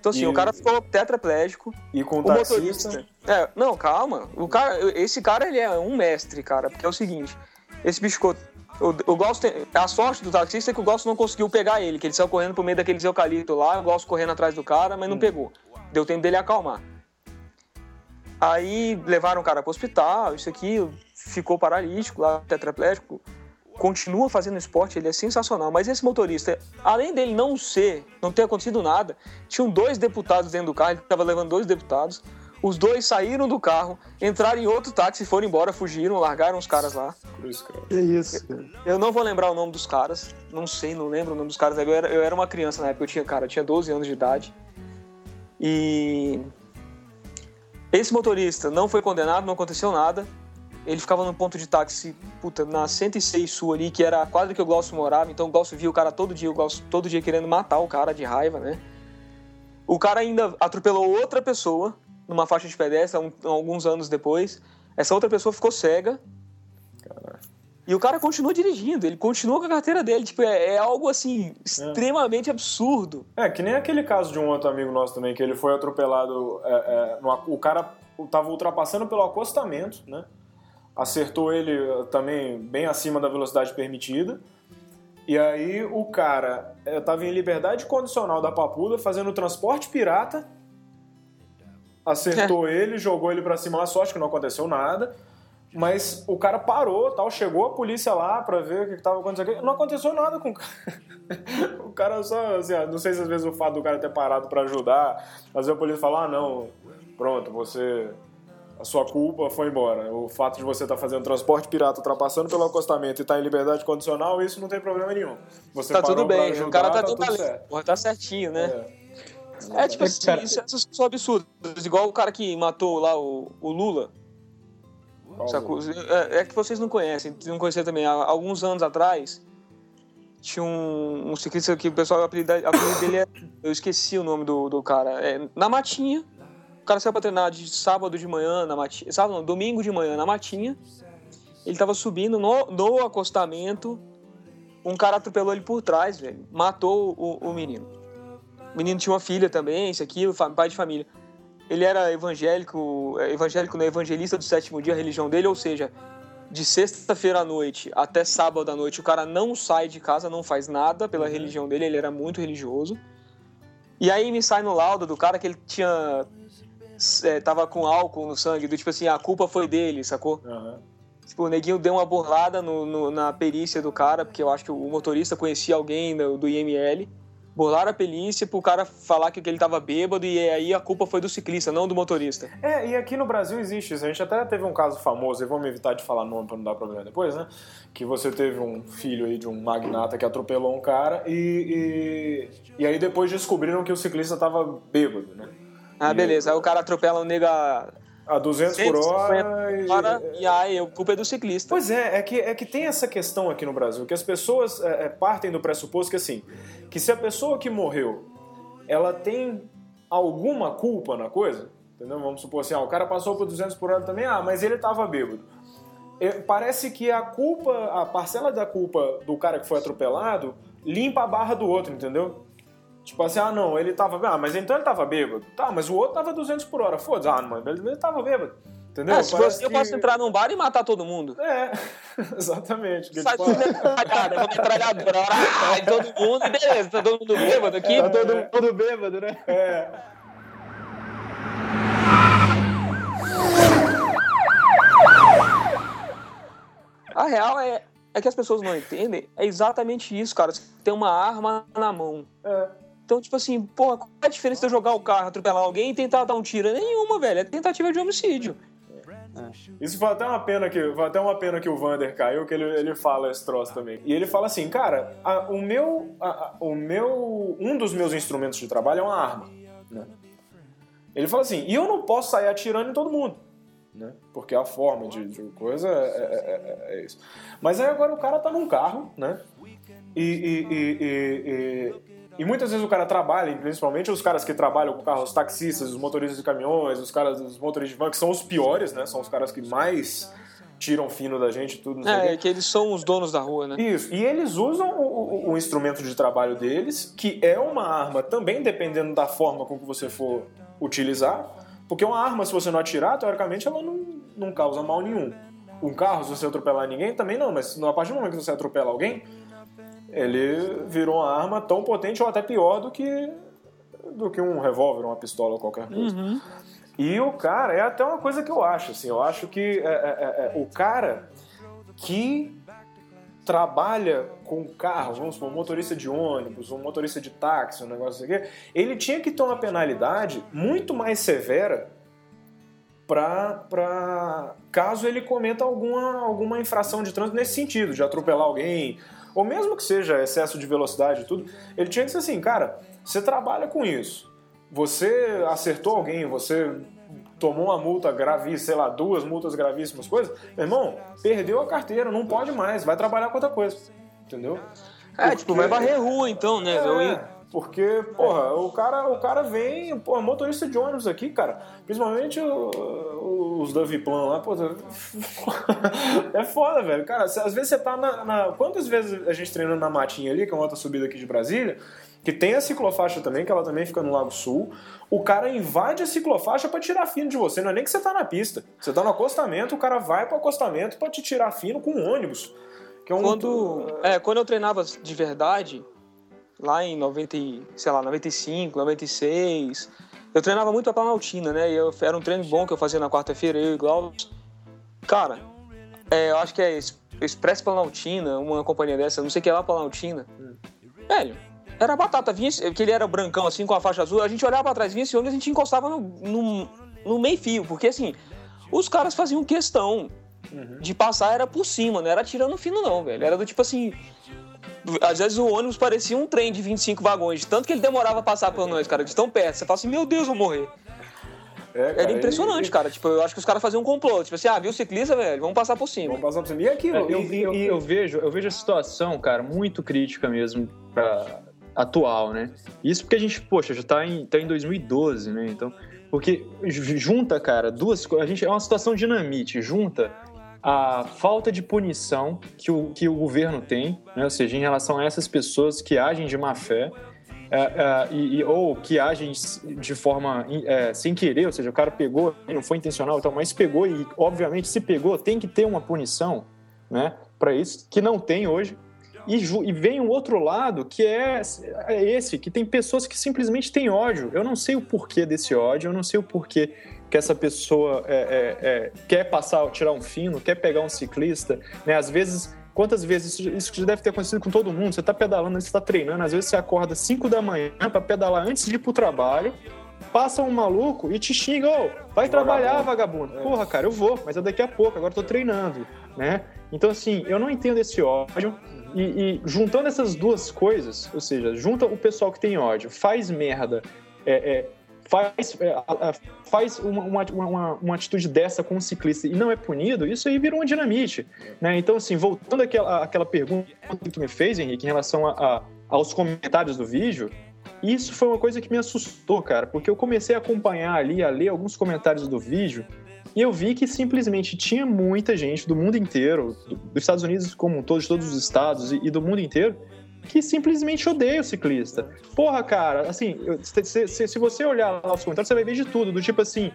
Então assim, E- o cara ficou tetraplégico, E com o o taxista. motorista. É, não, calma. O cara, esse cara ele é um mestre, cara, porque é o seguinte, esse bicho ficou o, o Glaucio tem, a sorte do taxista é que o Glaucio não conseguiu pegar ele, que ele saiu correndo pro meio daqueles eucalipto lá, o Glaucio correndo atrás do cara, mas não Hum. pegou. Deu tempo dele acalmar. Aí levaram o cara pro hospital, isso aqui, ficou paralítico lá, tetraplégico. Continua fazendo esporte, ele é sensacional. Mas esse motorista, além dele não ser, não ter acontecido nada, tinham dois deputados dentro do carro, ele estava levando dois deputados. Os dois saíram do carro, entraram em outro táxi, foram embora, fugiram, largaram os caras lá. Cruz, credo. Que isso, cara. Eu não vou lembrar o nome dos caras, não sei, não lembro o nome dos caras. Eu era, eu era uma criança na época, eu tinha, cara, eu tinha 12 anos de idade. E esse motorista não foi condenado, não aconteceu nada. Ele ficava no ponto de táxi, puta, na 106 Sul ali, que era a quadra que o Glaucio morava. Então o Glaucio via o cara todo dia, o Glaucio todo dia querendo matar o cara de raiva, né? O cara ainda atropelou outra pessoa numa faixa de pedestre um- alguns anos depois. Essa outra pessoa ficou cega. E o cara continua dirigindo, ele continua com a carteira dele. Tipo, é, é algo assim, extremamente absurdo. É, que nem aquele caso de um outro amigo nosso também, que ele foi atropelado. é, é, no o cara tava ultrapassando pelo acostamento, né? Acertou ele eh, também bem acima da velocidade permitida. E aí o cara eh, tava em liberdade condicional da papuda, fazendo transporte pirata. Acertou ele, jogou ele pra cima lá, sorte que não aconteceu nada. Mas o cara parou, tal, chegou a polícia lá pra ver o que que tava acontecendo. Não aconteceu nada com o cara. [LAUGHS] o cara só, assim, ó, não sei se às vezes o fato do cara ter parado pra ajudar, às vezes a polícia fala, ah, não, pronto, você... A sua culpa foi embora. O fato de você estar fazendo transporte pirata, ultrapassando pelo acostamento e estar em liberdade condicional, isso não tem problema nenhum. Você tá parou tudo pra bem, ajudar, o cara tá, tá tudo certo. Tá certinho, né? É. É, tipo É, assim, cara. isso, essas são absurdas. Igual o cara que matou lá o, o Lula. Sacou? É, é que vocês não conhecem, não conheciam também. Há alguns anos atrás, tinha um, um ciclista que o pessoal, o apelido, o apelido dele é. Eu esqueci o nome do, do cara. É, na Matinha. O cara saiu pra treinar de sábado de manhã na Matinha. Sábado não, domingo de manhã na Matinha. Ele tava subindo no, no acostamento. Um cara atropelou ele por trás, velho. Matou o, o menino. O menino tinha uma filha também, isso aqui, pai de família. ele era evangélico, é, evangélico não evangelista do sétimo dia, a religião dele, ou seja, de sexta-feira à noite até sábado à noite, o cara não sai de casa, não faz nada pela uhum. religião dele, ele era muito religioso. E aí me sai no laudo do cara que ele tinha. É, tava com álcool no sangue, do tipo assim, a culpa foi dele, sacou? Uhum. Tipo, o neguinho deu uma borrada no, no, na perícia do cara, porque eu acho que o motorista conhecia alguém do, do IML burlaram a perícia pro cara falar que ele tava bêbado e aí a culpa foi do ciclista, não do motorista. É, e aqui no Brasil existe isso. A gente até teve um caso famoso, e vamos evitar de falar nome pra não dar problema depois, né? Que você teve um filho aí de um magnata que atropelou um cara e, e, e aí depois descobriram que o ciclista tava bêbado, né? Ah, beleza. Aí o cara atropela um nega a 200 por hora. E... Para, e aí, a culpa é do ciclista. Pois é, é que, é que tem essa questão aqui no Brasil, que as pessoas é, é, partem do pressuposto que assim, que se a pessoa que morreu, ela tem alguma culpa na coisa, entendeu? Vamos supor assim, ah, o cara passou por 200 por hora também, ah, mas ele estava bêbado. É, parece que a culpa, a parcela da culpa do cara que foi atropelado limpa a barra do outro, entendeu? Tipo assim, ah, não, ele tava. Ah, mas então ele tava bêbado. Tá, mas o outro tava 200 por hora. Foda-se, ah, mano, ele tava bêbado. Entendeu? É, fosse, que... Eu posso entrar num bar e matar todo mundo. É, [LAUGHS] exatamente. Sai tipo... tudo metralhada, uma metralhadora. Ai, todo mundo, beleza, tá todo mundo bêbado aqui? Tá todo mundo bêbado, né? É. A real é, é que as pessoas não entendem. É exatamente isso, cara. Você tem uma arma na mão. É. Então, tipo assim, porra, qual é a diferença de eu jogar o carro, atropelar alguém e tentar dar um tiro? Nenhuma, velho. É tentativa de homicídio. É. Isso foi até uma pena que foi até uma pena que o Vander caiu, que ele, ele fala esse troço também. E ele fala assim, cara, a, o meu a, o meu um dos meus instrumentos de trabalho é uma arma, né? Ele fala assim, e eu não posso sair atirando em todo mundo, né? Porque a forma de, de coisa é, é, é, é, isso. Mas aí agora o cara tá num carro, né? e, e, e, e e muitas vezes o cara trabalha, principalmente os caras que trabalham com carros, os taxistas, os motoristas de caminhões, os caras, os motoristas de van, que são os piores, né? São os caras que mais tiram fino da gente tudo. é, que eles são os donos da rua, né? Isso. E eles usam o, o, o, instrumento de trabalho deles, que é uma arma também, dependendo da forma com que você for utilizar. Porque uma arma, se você não atirar, teoricamente ela não, não causa mal nenhum. Um carro, se você atropelar ninguém, também não, mas a partir do momento que você atropela alguém, ele virou uma arma tão potente ou até pior do que do que um revólver, uma pistola ou qualquer coisa. Uhum. E o cara, é até uma coisa que eu acho, assim, eu acho que é, é, é, é o cara que trabalha com carro, vamos supor, um motorista de ônibus, um motorista de táxi, um negócio assim, ele tinha que ter uma penalidade muito mais severa para caso ele cometa alguma, alguma infração de trânsito nesse sentido, de atropelar alguém, ou mesmo que seja excesso de velocidade e tudo, ele tinha que ser assim, cara, você trabalha com isso, você acertou alguém, você tomou uma multa gravíssima, sei lá, duas multas gravíssimas, coisas, meu irmão, perdeu a carteira, não pode mais, vai trabalhar com outra coisa, entendeu? É, Porque... tipo, vai varrer rua então, né? É, porque, porra, o cara, o cara vem, porra, motorista de ônibus aqui, cara, principalmente o, os da Viplan lá, pô, é foda, velho. Cara, às vezes você tá na, na, Quantas vezes a gente treina na matinha ali, que é uma outra subida aqui de Brasília, que tem a ciclofaixa também, que ela também fica no Lago Sul. O cara invade a ciclofaixa para tirar fino de você, não é nem que você tá na pista. Você tá no acostamento, o cara vai pro acostamento para te tirar fino com um ônibus. Que é um... quando, é, quando eu treinava de verdade, lá em 90, sei lá, 95, 96. Eu treinava muito a Planaltina, né? E eu, era um treino bom que eu fazia na quarta-feira, eu e Glaucio. Cara, é, eu acho que é Express Planaltina, uma companhia dessa, não sei o que é lá Planaltina. Hum. Velho, era batata, vinha, que ele era brancão assim, com a faixa azul, a gente olhava pra trás, vinha esse ônibus e a gente encostava no, no, no meio fio, porque assim, os caras faziam questão uhum. de passar, era por cima, não era tirando fino não, velho. Era do tipo assim, às vezes o ônibus parecia um trem de 25 vagões, tanto que ele demorava a passar por nós, cara, de tão perto. Você fala assim, meu Deus, vou morrer. É, cara, Era impressionante, e... cara. Tipo, eu acho que os caras faziam um complô. Tipo assim, ah, viu o ciclista, velho? Vamos passar por cima. Vamos passar por cima. E aquilo? É, eu, e, eu, e... eu, vejo, eu vejo a situação, cara, muito crítica mesmo pra atual, né? Isso porque a gente, poxa, já tá em, tá em 2012, né? Então, porque junta, cara, duas coisas. A gente é uma situação dinamite. Junta a falta de punição que o, que o governo tem, né? ou seja, em relação a essas pessoas que agem de má fé, é, é, e, ou que agem de forma é, sem querer, ou seja, o cara pegou, não foi intencional, então, mas pegou e, obviamente, se pegou, tem que ter uma punição né, para isso, que não tem hoje. E, e vem um outro lado que é, é esse, que tem pessoas que simplesmente têm ódio. Eu não sei o porquê desse ódio, eu não sei o porquê que essa pessoa é, é, é, quer passar, tirar um fino, quer pegar um ciclista, né? Às vezes Quantas vezes isso, deve ter acontecido com todo mundo? Você está pedalando, você está treinando, às vezes você acorda 5 da manhã para pedalar antes de ir pro trabalho, passa um maluco e te xinga, ô, vai trabalhar, vagabundo. É. Porra, cara, eu vou, mas é daqui a pouco, agora eu tô treinando, né? Então, assim, eu não entendo esse ódio. E, e, juntando essas duas coisas, ou seja, junta o pessoal que tem ódio, faz merda, é, é, faz, é, faz uma, uma, uma, atitude dessa com um ciclista e não é punido, isso aí virou uma dinamite. Né? Então, assim, voltando àquela, àquela pergunta que tu me fez, Henrique, em relação a, a, aos comentários do vídeo, isso foi uma coisa que me assustou, cara, porque eu comecei a acompanhar ali, a ler alguns comentários do vídeo e eu vi que simplesmente tinha muita gente do mundo inteiro, dos Estados Unidos como um todo, de todos os estados e, e do mundo inteiro, que simplesmente odeia o ciclista. Porra, cara, assim, se, se, se você olhar lá os comentários, você vai ver de tudo, do tipo assim,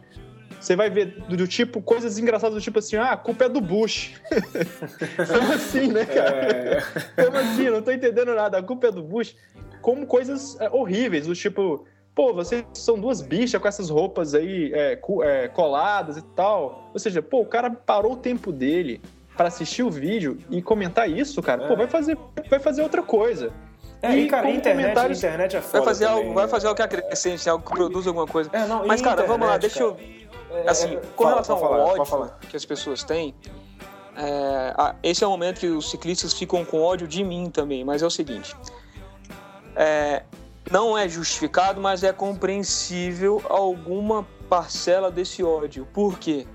você vai ver do, do, tipo coisas engraçadas do tipo assim, ah, a culpa é do Bush. [LAUGHS] Como assim, né, cara? É... Como assim? Não tô entendendo nada. A culpa é do Bush. Como coisas é, horríveis, do tipo, pô, vocês são duas bichas com essas roupas aí é, é, coladas e tal. Ou seja, pô, o cara parou o tempo dele para assistir o vídeo e comentar isso, cara, é. pô, vai fazer, vai fazer outra coisa. É, e, cara, internet, comentários... internet é foda vai fazer também, algo, vai fazer algo que é acrescente, algo que produz alguma coisa. É, não, Mas, cara, internet, vamos lá, deixa cara. eu. É, assim, é, com fala, relação ao ódio que as pessoas têm, é, esse é o momento que os ciclistas ficam com ódio de mim também, mas é o seguinte. É, não é justificado, mas é compreensível alguma parcela desse ódio. Por quê?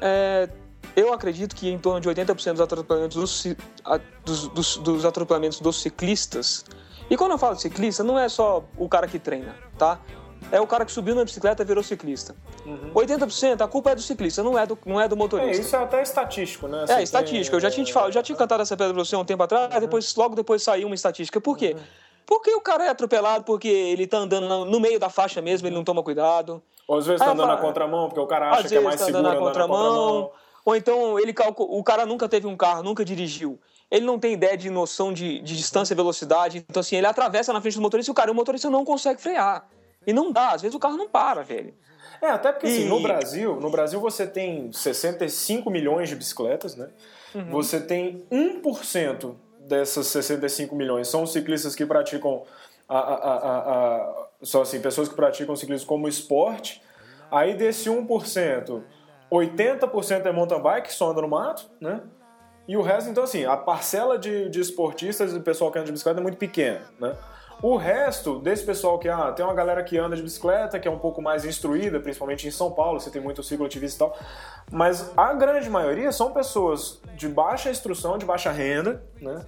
É, eu acredito que em torno de 80% dos atropelamentos dos, dos, dos, dos, atropelamentos dos ciclistas. E quando eu falo ciclista, não é só o cara que treina, tá? É o cara que subiu na bicicleta e virou ciclista. Uhum. 80% a culpa é do ciclista, não é do, não é do motorista. É, isso é até estatístico, né? Você é, estatística. Eu já tinha, te falado, já tinha cantado essa pedra pra você um tempo atrás, uhum. depois, logo depois saiu uma estatística. Por quê? Uhum. Porque o cara é atropelado, porque ele tá andando no meio da faixa mesmo, ele não toma cuidado. Ou às vezes tá andando na contramão, porque o cara acha que é mais tá seguro andando na contramão. Na contramão. Ou então ele o cara nunca teve um carro, nunca dirigiu. Ele não tem ideia de noção de, de distância e velocidade. Então, assim, ele atravessa na frente do motorista e o cara, o motorista não consegue frear. E não dá, às vezes o carro não para, velho. É, até porque e... assim, no Brasil, no Brasil você tem 65 milhões de bicicletas, né? Uhum. Você tem 1% dessas 65 milhões são ciclistas que praticam a, a, a, a, só assim, pessoas que praticam ciclismo como esporte. Aí desse 1%, 80% é mountain bike, só anda no mato, né? E o resto, então, assim, a parcela de, de esportistas e pessoal que anda de bicicleta é muito pequena, né? O resto desse pessoal que ah, tem uma galera que anda de bicicleta, que é um pouco mais instruída, principalmente em São Paulo, você tem muito cicloativista e tal, mas a grande maioria são pessoas de baixa instrução, de baixa renda, né?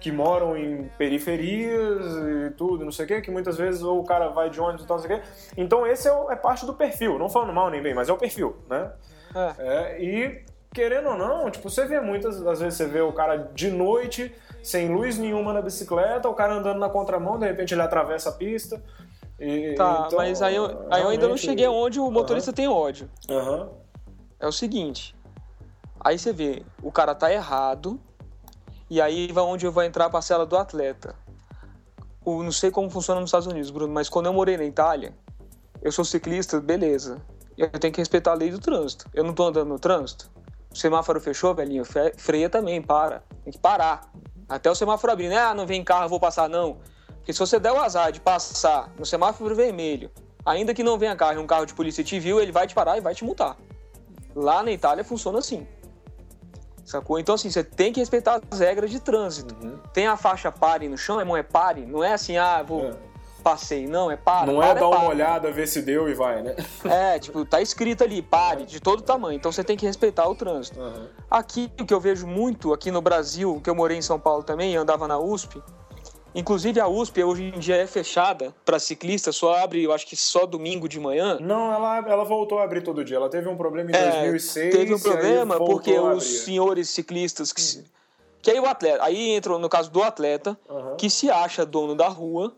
Que moram em periferias e tudo, não sei o quê, que muitas vezes ou o cara vai de ônibus e tal, não sei o quê. Então esse é, é parte do perfil, não falando mal nem bem, mas é o perfil, né? É. É, e querendo ou não, tipo, você vê muitas, às vezes você vê o cara de noite, sem luz nenhuma na bicicleta, o cara andando na contramão, de repente ele atravessa a pista. E, tá, então, mas aí, eu, realmente... aí eu ainda não cheguei onde o motorista uhum. tem ódio. Uhum. É o seguinte, aí você vê, o cara tá errado, e aí vai onde vai entrar a parcela do atleta. O, não sei como funciona nos Estados Unidos, Bruno, mas quando eu morei na Itália, eu sou ciclista, beleza eu tenho que respeitar a lei do trânsito. Eu não tô andando no trânsito. O semáforo fechou, velhinho, freia também, para. Tem que parar. Até o semáforo abrir, né? Ah, não vem carro, eu vou passar, não. Porque se você der o azar de passar no semáforo vermelho, ainda que não venha carro e um carro de polícia te viu, ele vai te parar e vai te multar. Lá na Itália funciona assim. Sacou? Então, assim, você tem que respeitar as regras de trânsito. Uhum. Tem a faixa pare no chão, é, irmão, é pare. Não é assim, ah, vou. É passei. Não, é para. Não para, é dar é uma olhada, ver se deu e vai, né? [LAUGHS] É, tipo, tá escrito ali, pare, de todo tamanho. Então você tem que respeitar o trânsito. Uhum. Aqui, o que eu vejo muito aqui no Brasil, que eu morei em São Paulo também, andava na USP. Inclusive a USP hoje em dia é fechada para ciclistas, só abre, eu acho que só domingo de manhã. Não, ela, ela voltou a abrir todo dia. Ela teve um problema em é, 2006. Teve um problema porque os senhores ciclistas que, uhum. que aí o atleta, aí entra no caso do atleta, uhum. que se acha dono da rua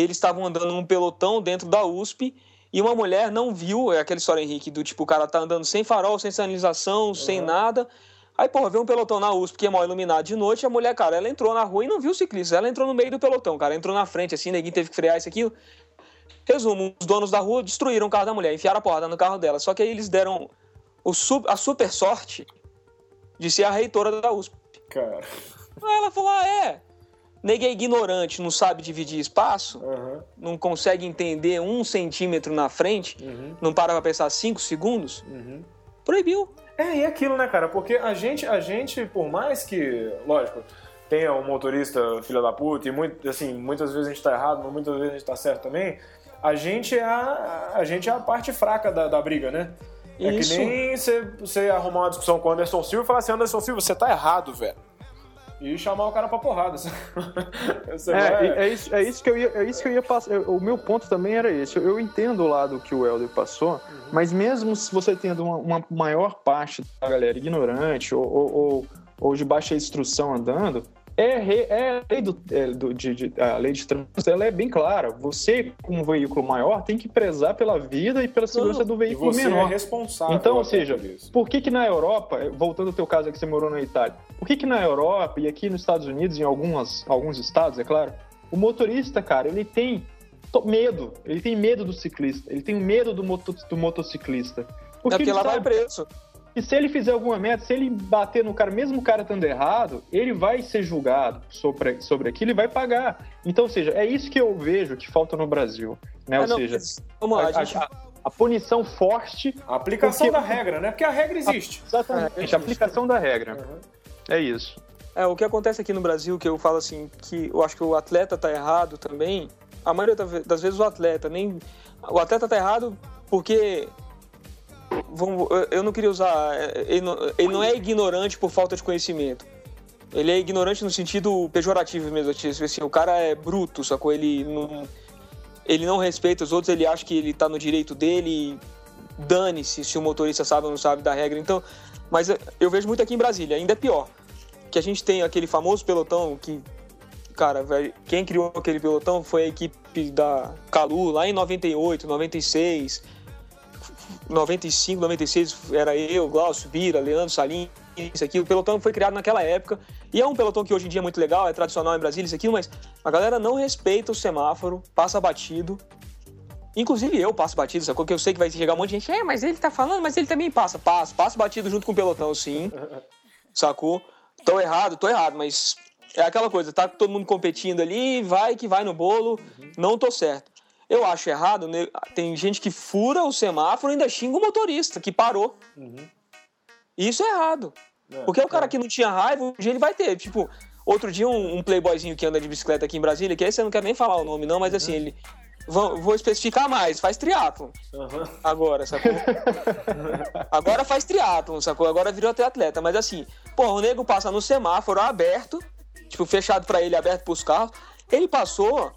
eles estavam andando num pelotão dentro da USP e uma mulher não viu, é aquela história, Henrique, do tipo, o cara tá andando sem farol, sem sinalização, uhum. sem nada. Aí, porra, veio um pelotão na USP que é mal iluminado de noite, a mulher, cara, ela entrou na rua e não viu o ciclista. Ela entrou no meio do pelotão, cara, entrou na frente, assim, ninguém teve que frear isso aqui. Resumo, os donos da rua destruíram o carro da mulher, enfiaram a porrada no carro dela. Só que aí eles deram o, a super sorte de ser a reitora da USP. Cara. Aí ela falou: ah, é. Neguei é ignorante, não sabe dividir espaço, uhum. não consegue entender um centímetro na frente, uhum. não para pra pensar cinco segundos, uhum. proibiu. É, e aquilo, né, cara? Porque a gente, a gente, por mais que, lógico, tenha um motorista filha da puta, e muito, assim, muitas vezes a gente tá errado, mas muitas vezes a gente tá certo também, a gente é a, a, gente é a parte fraca da, da briga, né? É Isso. que nem você, você arrumar uma discussão com o Anderson Silva e falar assim, Anderson Silva, você tá errado, velho. E chamar o cara pra porrada. [LAUGHS] é, vai... é, isso, é isso que eu ia, é isso que eu ia passar. O meu ponto também era esse. Eu entendo o lado que o Helder passou, uhum. mas mesmo se você tendo uma, uma, maior parte da galera ignorante ou, ou, ou, ou de baixa instrução andando, é, é, a lei, do, é, do de, de, a lei de trânsito ela é bem clara. Você, com um veículo maior, tem que prezar pela vida e pela segurança Não, do veículo você menor. É responsável. Então, ou seja, por que, que na Europa, voltando ao teu caso que você morou na Itália, por que, que na Europa e aqui nos Estados Unidos, em algumas, alguns estados, é claro, o motorista, cara, ele tem medo, ele tem medo do ciclista, ele tem medo do, moto, do motociclista. Porque, é porque lá vai preso. E se ele fizer alguma meta, se ele bater no cara, mesmo o cara estando errado, ele vai ser julgado sobre, sobre aquilo e vai pagar. Então, ou seja, é isso que eu vejo que falta no Brasil. Né? Ah, ou não, seja, vamos lá, a, gente... a, a, punição forte. A aplicação porque... da regra, né? Porque a regra existe. A, exatamente, é, a aplicação da regra. Uhum. É isso. É, o que acontece aqui no Brasil, que eu falo assim, que eu acho que o atleta tá errado também. A maioria das vezes o atleta nem. O atleta tá errado porque vamos, eu não queria usar. Ele não, ele não, é ignorante por falta de conhecimento. Ele é ignorante no sentido pejorativo mesmo. Tipo assim, o cara é bruto, sacou? Ele não, ele não respeita os outros, ele acha que ele tá no direito dele. Dane-se se o motorista sabe ou não sabe da regra. Então, mas eu vejo muito aqui em Brasília, ainda é pior. Que a gente tem aquele famoso pelotão que, cara, quem criou aquele pelotão foi a equipe da Calu lá em 98, 96 95, 96 era eu, Glaucio, Bira, Leandro, Salim, isso aqui. O pelotão foi criado naquela época. E é um pelotão que hoje em dia é muito legal, é tradicional em Brasília, isso aqui, mas a galera não respeita o semáforo, passa batido. Inclusive eu passo batido, sacou? Que eu sei que vai chegar um monte de gente, é, mas ele tá falando, mas ele também passa. Passa, passa batido junto com o pelotão, sim. [LAUGHS] Sacou? Tô errado, tô errado, mas é aquela coisa, tá todo mundo competindo ali, vai que vai no bolo, uhum. não tô certo. Eu acho errado, né? tem gente que fura o semáforo e ainda xinga o motorista que parou. Uhum. Isso é errado. É, Porque o cara é. que não tinha raiva, um dia ele vai ter. Tipo, outro dia um, um, playboyzinho que anda de bicicleta aqui em Brasília, que aí você não quer nem falar o nome não, mas assim, uhum. ele... Vou, vou, especificar mais, faz triatlon. Uhum. Agora, sacou? [LAUGHS] Agora faz triatlon, sacou? Agora virou até atleta. Mas assim, pô, o nego passa no semáforo aberto, tipo, fechado para ele, aberto pros carros. Ele passou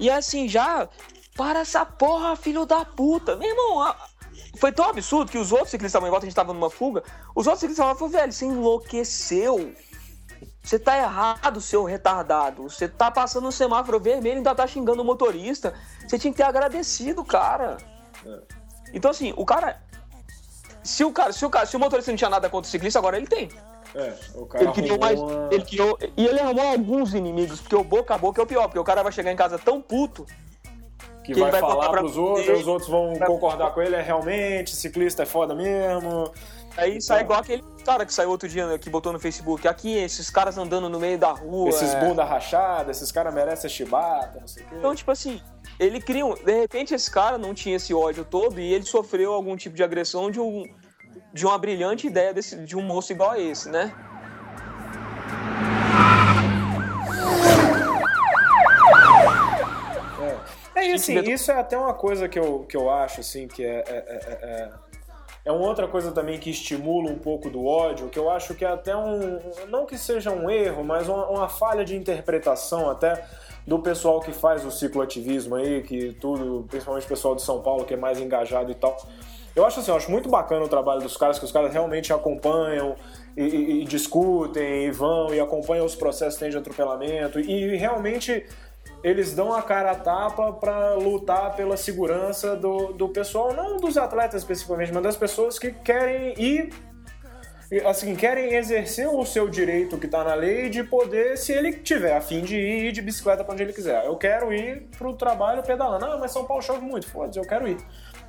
e assim, já. Para essa porra, filho da puta. Meu irmão, foi tão absurdo que os outros ciclistas estavam, igual a gente tava numa fuga, os outros ciclistas estavam falando, velho, você enlouqueceu. Você tá errado, seu retardado. Você tá passando um semáforo vermelho e ainda tá xingando o motorista. Você tinha que ter agradecido, cara. É. Então, assim, o cara. Se o cara, se o cara, se o motorista não tinha nada contra o ciclista, agora ele tem. É, o cara ele criou mais. Uma... Ele criou, e ele arrumou alguns inimigos, porque o boca a boca é o pior, porque o cara vai chegar em casa tão puto. Que, que vai, vai falar pros outros, e os outros vão pra... concordar com ele, é realmente, ciclista é foda mesmo. Aí então... sai igual aquele cara que saiu outro dia, né, que botou no Facebook, aqui, esses caras andando no meio da rua. Esses é... bunda rachada, esses caras merecem chibata, não sei o quê. Então, tipo assim, ele cria um... De repente esse cara não tinha esse ódio todo e ele sofreu algum tipo de agressão de um de uma brilhante ideia desse, de um moço igual a esse, né? É, é assim, isso é até uma coisa que eu, que eu acho, assim, que é, é, é, é, é uma outra coisa também que estimula um pouco do ódio, que eu acho que é até um, não que seja um erro, mas uma, uma falha de interpretação até do pessoal que faz o cicloativismo aí, que tudo, principalmente o pessoal de São Paulo, que é mais engajado e tal, eu acho assim, eu acho muito bacana o trabalho dos caras, que os caras realmente acompanham e, e, e discutem e vão e acompanham os processos de atropelamento e realmente eles dão a cara a tapa para lutar pela segurança do, do pessoal, não dos atletas especificamente, mas das pessoas que querem ir assim, querem exercer o seu direito que está na lei de poder, se ele tiver a fim de ir de bicicleta para onde ele quiser. Eu quero ir para o trabalho pedalando. Ah, mas São Paulo chove muito. Foda-se, eu quero ir.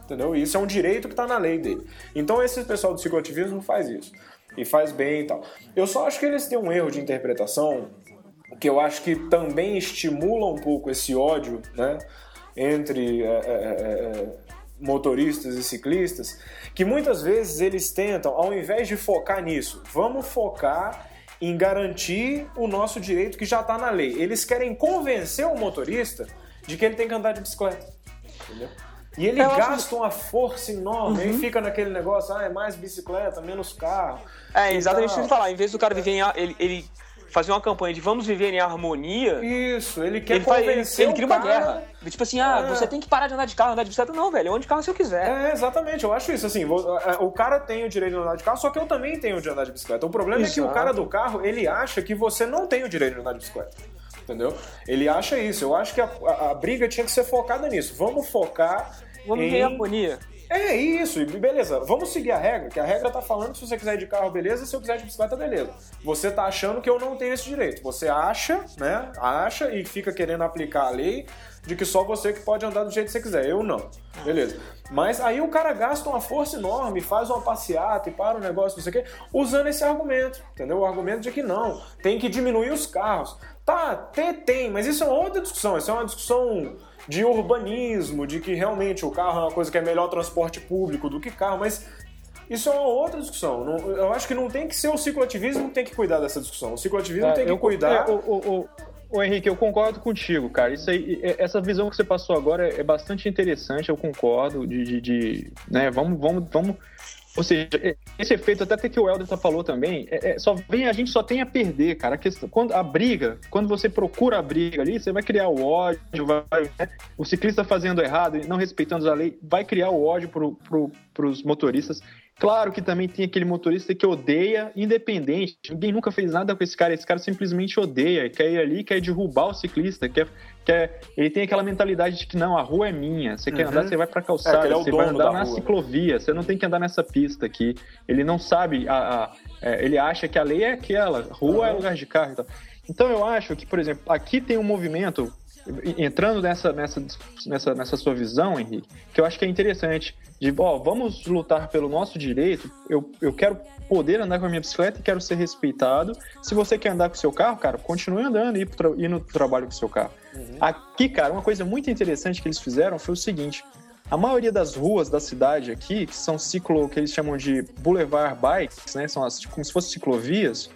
Entendeu? Isso é um direito que está na lei dele. Então esse pessoal do cicloativismo faz isso. E faz bem e tal. Eu só acho que eles têm um erro de interpretação que eu acho que também estimula um pouco esse ódio, né? Entre é, é, é, é motoristas e ciclistas, que muitas vezes eles tentam, ao invés de focar nisso, vamos focar em garantir o nosso direito que já está na lei. Eles querem convencer o motorista de que ele tem que andar de bicicleta. Entendeu? E ele gasta acho... uma força enorme, uhum. aí fica naquele negócio, ah, é mais bicicleta, menos carro. É, exatamente o que eu falar. Em vez do cara viver em. Ele, ele fazer uma campanha de vamos viver em harmonia. Isso, ele quer ele convencer ele, ele cria uma guerra. Tipo assim, ah, é. você tem que parar de andar de carro, andar de bicicleta. Não, velho, onde carro se eu quiser. É, exatamente, eu acho isso. Assim, é, o cara tem o direito de andar de carro, só que eu também tenho de andar de bicicleta. O problema Exato. é que o cara do carro, ele acha que você não tem o direito de andar de bicicleta. Entendeu? Ele acha isso. Eu acho que a, a, a briga tinha que ser focada nisso. Vamos focar. Vamos em... ver harmonia. É isso, e beleza, vamos seguir a regra, que a regra tá falando que se você quiser ir de carro, beleza, se eu quiser de bicicleta, beleza. Você tá achando que eu não tenho esse direito. Você acha, né? Acha e fica querendo aplicar a lei de que só você que pode andar do jeito que você quiser. Eu não. Beleza. Mas aí o cara gasta uma força enorme, faz uma passeata e para o negócio, não sei o quê, usando esse argumento, entendeu? O argumento de que não, tem que diminuir os carros. Tá, tem, tem, mas isso é uma outra discussão. Isso é uma discussão de urbanismo, de que realmente o carro é uma coisa que é melhor transporte público do que carro, mas isso é uma outra discussão. Eu acho que não tem que ser o cicloativismo que tem que cuidar dessa discussão. O cicloativismo é, tem que eu, cuidar. É, o, Henrique, eu concordo contigo, cara. Isso aí, essa visão que você passou agora é, bastante interessante, eu concordo. De, de, de né, vamos, vamos, vamos ou seja, esse efeito, até que o Helder tá falou também, é, é, só vem, a gente só tem a perder, cara. A, questão, quando, a briga, quando você procura a briga ali, você vai criar o ódio, vai, né? o ciclista fazendo errado, não respeitando a lei, vai criar o ódio pro, pros motoristas. Claro que também tem aquele motorista que odeia independente. Ninguém nunca fez nada com esse cara. Esse cara simplesmente odeia, quer ir ali, quer derrubar o ciclista, quer, quer... ele tem aquela mentalidade de que não, a rua é minha. Você uhum. quer andar, você vai pra calçada, é, é você vai andar na rua, ciclovia, você não tem que andar nessa pista aqui. Ele não sabe, a, a é, ele acha que a lei é aquela, rua uhum. é lugar de carro. Então. então eu acho que, por exemplo, aqui tem um movimento entrando nessa, nessa, nessa, nessa sua visão, Henrique, que eu acho que é interessante, de, ó, vamos lutar pelo nosso direito, eu, eu quero poder andar com a minha bicicleta e quero ser respeitado. Se você quer andar com o seu carro, cara, continue andando e ir no trabalho com o seu carro. Uhum. Aqui, cara, uma coisa muito interessante que eles fizeram foi o seguinte, a maioria das ruas da cidade aqui, que são ciclo, que eles chamam de boulevard bikes, né, são as, como se fossem ciclovias,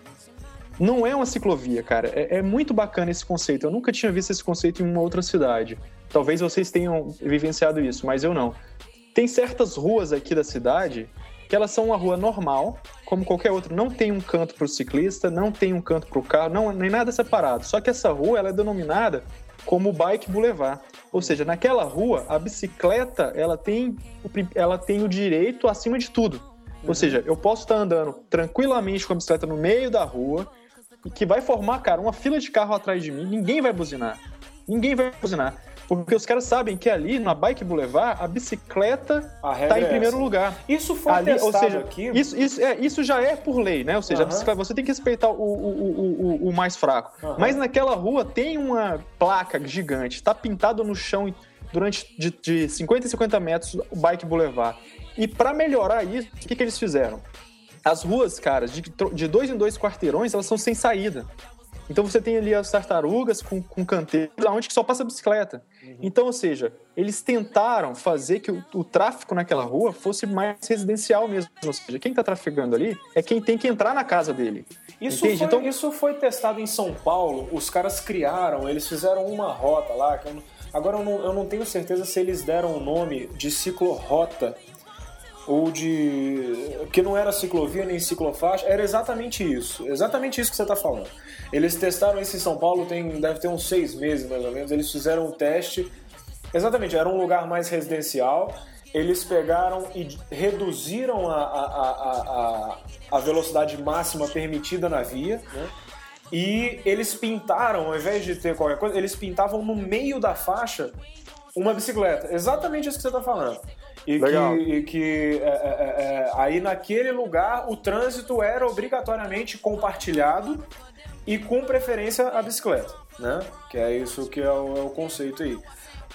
não é uma ciclovia, cara. É, é, muito bacana esse conceito. Eu nunca tinha visto esse conceito em uma outra cidade. Talvez vocês tenham vivenciado isso, mas eu não. Tem certas ruas aqui da cidade que elas são uma rua normal, como qualquer outra. Não tem um canto para o ciclista, não tem um canto para o carro, não, nem nada separado. Só que essa rua ela é denominada como Bike Boulevard. Ou seja, naquela rua, a bicicleta ela tem, ela tem o direito acima de tudo. Ou seja, eu posso estar andando tranquilamente com a bicicleta no meio da rua, que vai formar, cara, uma fila de carro atrás de mim, ninguém vai buzinar. Ninguém vai buzinar. Porque os caras sabem que ali, na Bike Boulevard, a bicicleta está em é primeiro lugar. Isso foi ali, ou seja, aqui. Isso, isso, é, isso já é por lei, né? Ou seja, uhum. a bicicleta, você tem que respeitar o, o, o, o mais fraco. Uhum. Mas naquela rua tem uma placa gigante, está pintado no chão durante de, de 50 e 50 metros o Bike Boulevard. E para melhorar isso, o que, que eles fizeram? As ruas, cara, de, de dois em dois quarteirões, elas são sem saída. Então você tem ali as tartarugas com, com canteiros, onde só passa bicicleta. Uhum. Então, ou seja, eles tentaram fazer que o, o, tráfico naquela rua fosse mais residencial mesmo. Ou seja, quem está trafegando ali é quem tem que entrar na casa dele. Isso foi, então, isso foi testado em São Paulo, os caras criaram, eles fizeram uma rota lá. Eu, agora eu não, eu não tenho certeza se eles deram o nome de ciclorota ou de. que não era ciclovia nem ciclofaixa, era exatamente isso. Exatamente isso que você está falando. Eles testaram isso em São Paulo, tem, deve ter uns seis meses mais ou menos. Eles fizeram um teste. Exatamente, era um lugar mais residencial. Eles pegaram e reduziram a, a, a, a, a velocidade máxima permitida na via, né? e eles pintaram, ao invés de ter qualquer coisa, eles pintavam no meio da faixa uma bicicleta. Exatamente isso que você está falando. E Legal. que, e que é, é, é, aí naquele lugar o trânsito era obrigatoriamente compartilhado e com preferência a bicicleta, né? Que é isso que é o, é o conceito aí.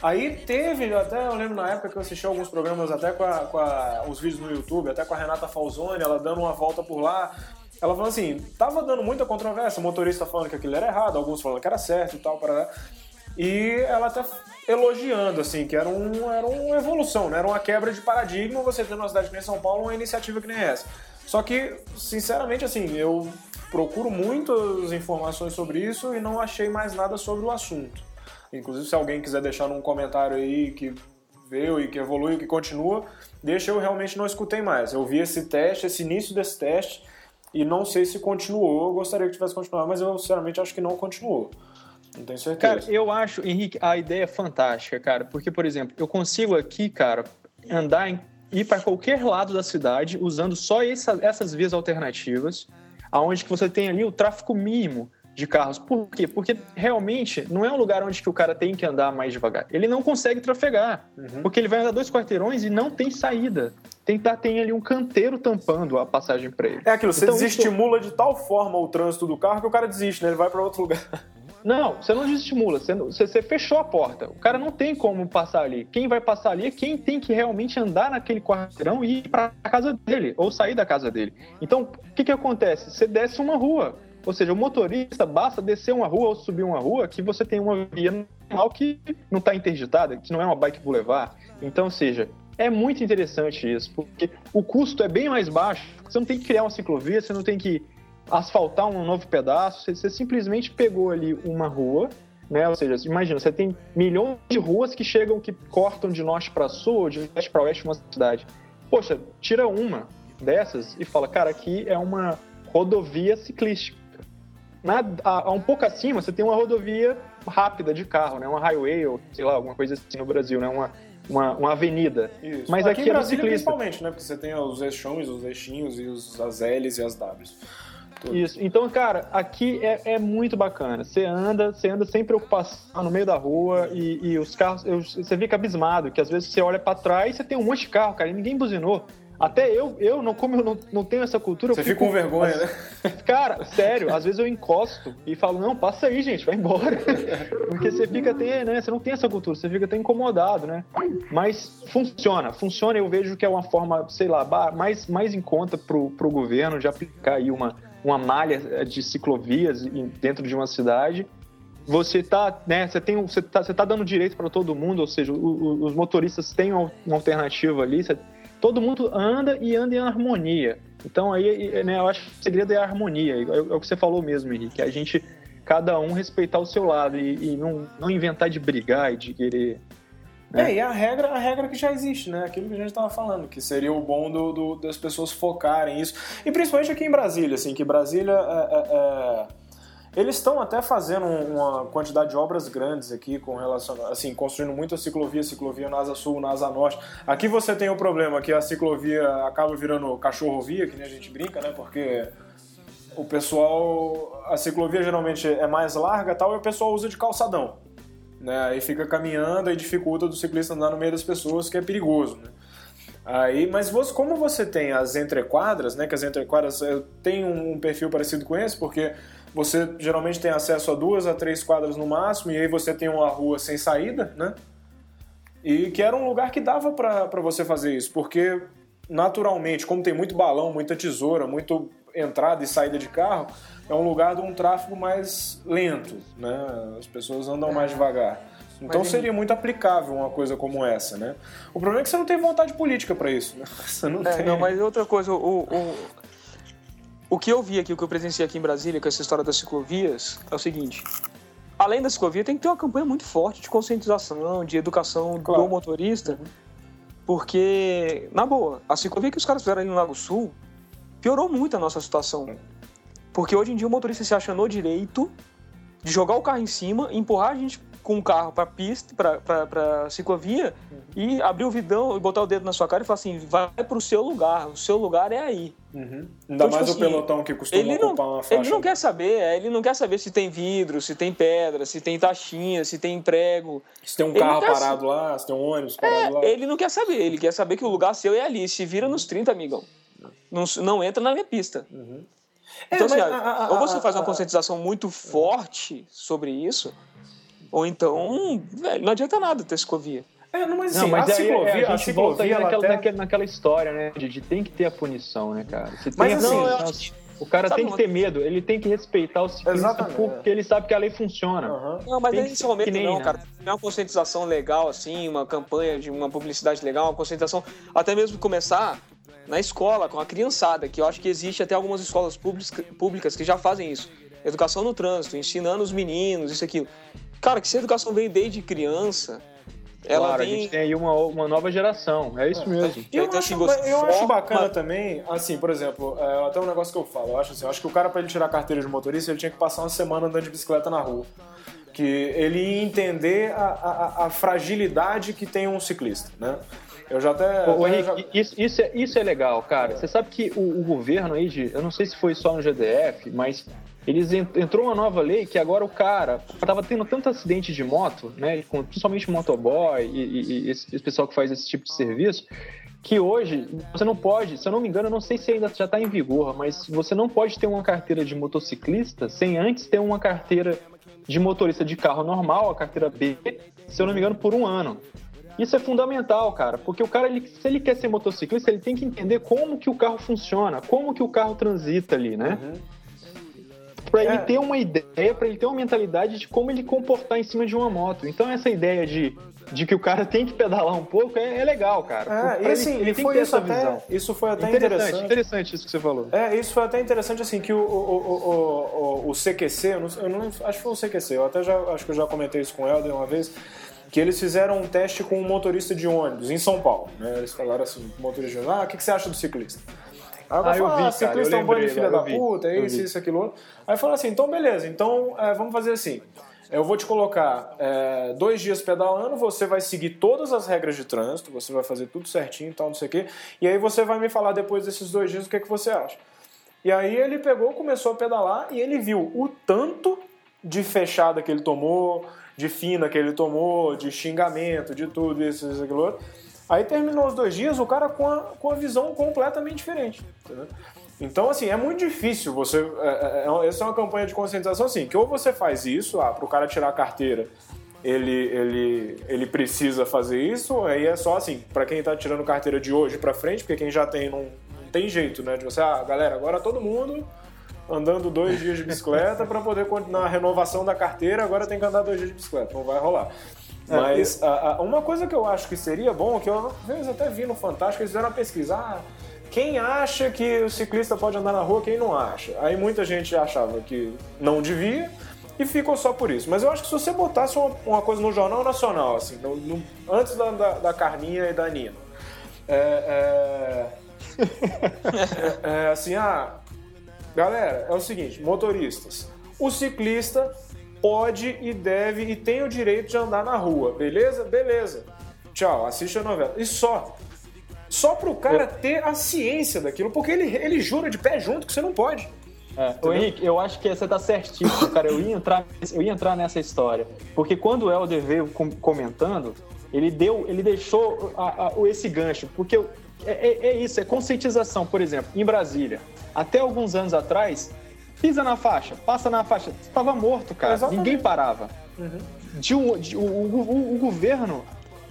Aí teve, até eu lembro na época que eu assisti alguns programas até com, a, com a- os vídeos no YouTube, até com a Renata Falzoni, ela dando uma volta por lá. Ela falou assim, tava dando muita controvérsia, o motorista falando que aquilo era errado, alguns falando que era certo e tal, para E ela até elogiando, assim, que era, um, era uma evolução, né? Era uma quebra de paradigma você ter numa cidade que nem São Paulo uma iniciativa que nem essa. Só que, sinceramente, assim, eu procuro muitas informações sobre isso e não achei mais nada sobre o assunto. Inclusive, se alguém quiser deixar num comentário aí que veio e que evolui, que continua, deixa eu realmente não escutei mais. Eu vi esse teste, esse início desse teste, e não sei se continuou. Eu gostaria que tivesse continuado, mas eu sinceramente acho que não continuou. Não tenho certeza. Cara, eu acho, Henrique, a ideia é fantástica, cara. Porque, por exemplo, eu consigo aqui, cara, andar em, ir para qualquer lado da cidade usando só essa- essas vias alternativas, aonde que você tem ali o tráfego mínimo de carros. Por quê? Porque realmente não é um lugar onde que o cara tem que andar mais devagar. Ele não consegue trafegar, Uhum. porque ele vai andar dois quarteirões e não tem saída. Tem, tá, tem ali um canteiro tampando a passagem para ele. É aquilo, você Então, isso- desestimula de tal forma o trânsito do carro que o cara desiste, né? Ele vai para outro lugar. [LAUGHS] Não, você não desestimula, você, você- você fechou a porta. O cara não tem como passar ali. Quem vai passar ali é quem tem que realmente andar naquele quarteirão e ir para a casa dele, ou sair da casa dele. Então, o que, que acontece? Você desce uma rua. Ou seja, o motorista basta descer uma rua ou subir uma rua que você tem uma via normal que não está interditada, que não é uma bike boulevard. Então, seja, é muito interessante isso, porque o custo é bem mais baixo. Você não tem que criar uma ciclovia, você não tem que asfaltar um novo pedaço, você, você simplesmente pegou ali uma rua, né? Ou seja, imagina, você tem milhões de ruas que chegam, que cortam de norte para sul, ou de leste para oeste uma cidade. Poxa, tira uma dessas e fala, cara, aqui é uma rodovia ciclística. Na, a, a um pouco acima, você tem uma rodovia rápida de carro, né? Uma highway, ou sei lá, alguma coisa assim no Brasil, né? Uma, uma, uma avenida. Isso. Mas aqui em é ciclista. principalmente, né? Porque você tem os eixões, os eixinhos e os, as L's e as W's. Tudo. Isso. Então, cara, aqui é, é muito bacana. Você anda, você anda sem preocupação no meio da rua e, e os carros, eu- você fica abismado, que às vezes você olha pra trás e você tem um monte de carro, cara, e ninguém buzinou. Até eu, eu não, como eu não, não tenho essa cultura, eu Você fica fico com vergonha, né? Cara, sério, às vezes eu encosto e falo, não, passa aí, gente, vai embora. [LAUGHS] Porque você fica até, né? Você não tem essa cultura, você fica até incomodado, né? Mas funciona, funciona, eu vejo que é uma forma, sei lá, mais, mais em conta pro, pro governo de aplicar aí uma, uma malha eh, de ciclovias dentro de uma cidade. Você tá, né? Você tem, você tá, você tá dando direito para todo mundo, ou seja, o- o- os motoristas têm uma alternativa ali. você- todo mundo anda e anda em harmonia. Então aí, né, eu acho que o segredo é a harmonia. É, é o que você falou mesmo, Henrique. A gente, cada um respeitar o seu lado e, e não, não inventar de brigar e de querer. É, e a regra, a regra que já existe, né? Aquilo que a gente estava falando, que seria o bom do, do- das pessoas focarem isso. E principalmente aqui em Brasília, assim, que Brasília é, é, é, Eles estão até fazendo um, uma quantidade de obras grandes aqui com relação, assim, construindo muita ciclovia, ciclovia na Asa Sul, na Asa Norte. Aqui você tem o problema que a ciclovia acaba virando cachorrovia, que nem a gente brinca, né? Porque o pessoal, a ciclovia geralmente é mais larga, tal, e o pessoal usa de calçadão, né? Aí fica caminhando e dificulta do ciclista andar no meio das pessoas, que é perigoso, né? Aí, mas você, como você tem as entrequadras, né? Que as entrequadras têm um, um perfil parecido com esse, porque você geralmente tem acesso a duas a três quadras no máximo, e aí você tem uma rua sem saída, né? E que era um lugar que dava para você fazer isso, porque naturalmente, como tem muito balão, muita tesoura, muito entrada e saída de carro, é um lugar de um tráfego mais lento, né? As pessoas andam mais devagar. Então seria muito aplicável uma coisa como essa, né? O problema é que você não tem vontade política para isso, né? [LAUGHS] Você não É, tem. não, mas outra coisa, o, o, o que eu vi aqui, o que eu presenciei aqui em Brasília com essa história das ciclovias, é o seguinte. Além da ciclovia, tem que ter uma campanha muito forte de conscientização, de educação Claro. do motorista, porque, na boa, a ciclovia que os caras fizeram ali no Lago Sul piorou muito a nossa situação. Porque hoje em dia o motorista se acha no direito de jogar o carro em cima, empurrar a gente com um carro pra pista, pra ciclovia, e abrir o vidão e botar o dedo na sua cara e falar assim: vai pro seu lugar, o seu lugar é aí. Uhum. Ainda Então, mais tipo o assim, pelotão que costuma Ele não, ocupar uma faixa. ele não quer saber, é, ele não quer saber se tem vidro, se tem pedra, se tem taxinha, se tem prego. Se tem um Ele carro não parado lá, se tem um ônibus parado lá. Ele não quer saber, ele quer saber que o lugar seu é ali. Se vira nos 30, amigão. Não, não entra na minha pista. É, Então, assim, mas ó, a- a- ou você faz uma a- conscientização muito forte sobre isso, ou então, velho, não adianta nada ter ciclovia. É, não, mas assim, Não, mas a aí, ciclovia, é, a a gente volta aí naquela, até- naquela, naquela história, né? De, de tem que ter a punição, né, cara? Se tem Mas a assim, o cara Sabe tem que ter medo, ele tem que respeitar o ciclista Exatamente. porque ele sabe que a lei funciona. Aham. Não, mas é nesse momento nem, não, né? cara. É uma conscientização legal, assim, uma campanha de uma publicidade legal, uma conscientização, até mesmo começar na escola, com a criançada, que eu acho que existe até algumas escolas públicas, públicas que já fazem isso. Educação no trânsito, ensinando os meninos, isso e aquilo. Cara, que se a educação vem desde criança, ela claro, a vem... gente tem aí uma, uma nova geração, é isso mesmo. E eu, Então, acho, assim, eu acho bacana também, assim, por exemplo, é, até um negócio que eu falo, eu acho assim, eu acho que o cara pra ele tirar a carteira de motorista, ele tinha que passar uma semana andando de bicicleta na rua. Que ele ia entender a, a- a fragilidade que tem um ciclista, né? Eu já até... Ô, até Henrique, já- isso, isso, é, isso é legal, cara. Você sabe que o, o governo aí, de, eu não sei se foi só no GDF, mas eles en- entrou uma nova lei que agora o cara tava tendo tanto acidente de moto, né, com, principalmente motoboy e, e- e esse, esse pessoal que faz esse tipo de serviço, que hoje você não pode, se eu não me engano, eu não sei se ainda já está em vigor, mas você não pode ter uma carteira de motociclista sem antes ter uma carteira de motorista de carro normal, a carteira B, se eu não me engano, por um ano. Isso é fundamental, cara, porque o cara, ele- se ele quer ser motociclista, ele tem que entender como que o carro funciona, como que o carro transita ali, né? Pra ele É. ter uma ideia, pra ele ter uma mentalidade de como ele comportar em cima de uma moto. Então essa ideia de, de que o cara [LAUGHS] tem que pedalar um pouco é, é legal, cara. É, e ele- assim, ele e tem que ter isso essa até, visão. isso foi até Interessante, interessante. interessante isso que você falou. É, isso foi até interessante, assim, que o, o, o, o, o, o CQC, eu não, eu não acho que foi o CQC, eu até já, acho que eu já comentei isso com o Helder uma vez, que eles fizeram um teste com um motorista de ônibus em São Paulo, né? Eles falaram assim, o motorista de ônibus, ah, o que, que você acha do ciclista? Aí cara Ah, eu vi, ah, ciclista eu é um bando de filha eu da vi, puta, é eu isso, isso, aquilo outro. Aí falou assim, então beleza, então é, vamos fazer assim, eu vou te colocar é, dois dias pedalando, você vai seguir todas as regras de trânsito, você vai fazer tudo certinho e tal, não sei o quê, e aí você vai me falar depois desses dois dias o que, é que você acha. E aí ele pegou, começou a pedalar e ele viu o tanto de fechada que ele tomou, de fina que ele tomou, de xingamento, de tudo isso, isso, aquilo outro. Aí terminou os dois dias, o cara com a, com a visão completamente diferente. entendeu? Então, assim, é muito difícil você. É, é, é, essa é uma campanha de conscientização, assim, que ou você faz isso, ah, pro cara tirar a carteira, ele, ele, ele precisa fazer isso, aí é só assim, para quem tá tirando carteira de hoje pra frente, porque quem já tem não, não tem jeito, né? De você, ah, galera, agora todo mundo andando dois dias de bicicleta para poder continuar a renovação da carteira, agora tem que andar dois dias de bicicleta, não vai rolar. Mas a- a- uma coisa que eu acho que seria bom, que eu vezes até vi no Fantástico, eles fizeram uma pesquisa. Ah, quem acha que o ciclista pode andar na rua, quem não acha? Aí muita gente achava que não devia e ficou só por isso. Mas eu acho que se você botasse uma, uma coisa no Jornal Nacional, assim, no- no- antes da, da, da Carminha e da Nina, é, é, [LAUGHS] é, assim, ah, galera, é o seguinte, motoristas, o ciclista pode e deve e tem o direito de andar na rua, beleza? Beleza. Tchau, assiste a novela. E só. Só pro cara ter a ciência daquilo, porque ele, ele jura de pé junto que você não pode. É. Ô, Henrique, eu acho que você tá certíssimo, cara. Eu ia entrar, eu ia entrar nessa história. Porque quando o Helder veio com- comentando, ele deu, ele deixou a- a- o- esse gancho. Porque é, é- é isso, é conscientização. Por exemplo, em Brasília, até alguns anos atrás, pisa na faixa, passa na faixa, estava morto, cara. Exatamente. Ninguém parava. De um- de- o, o- o- o governo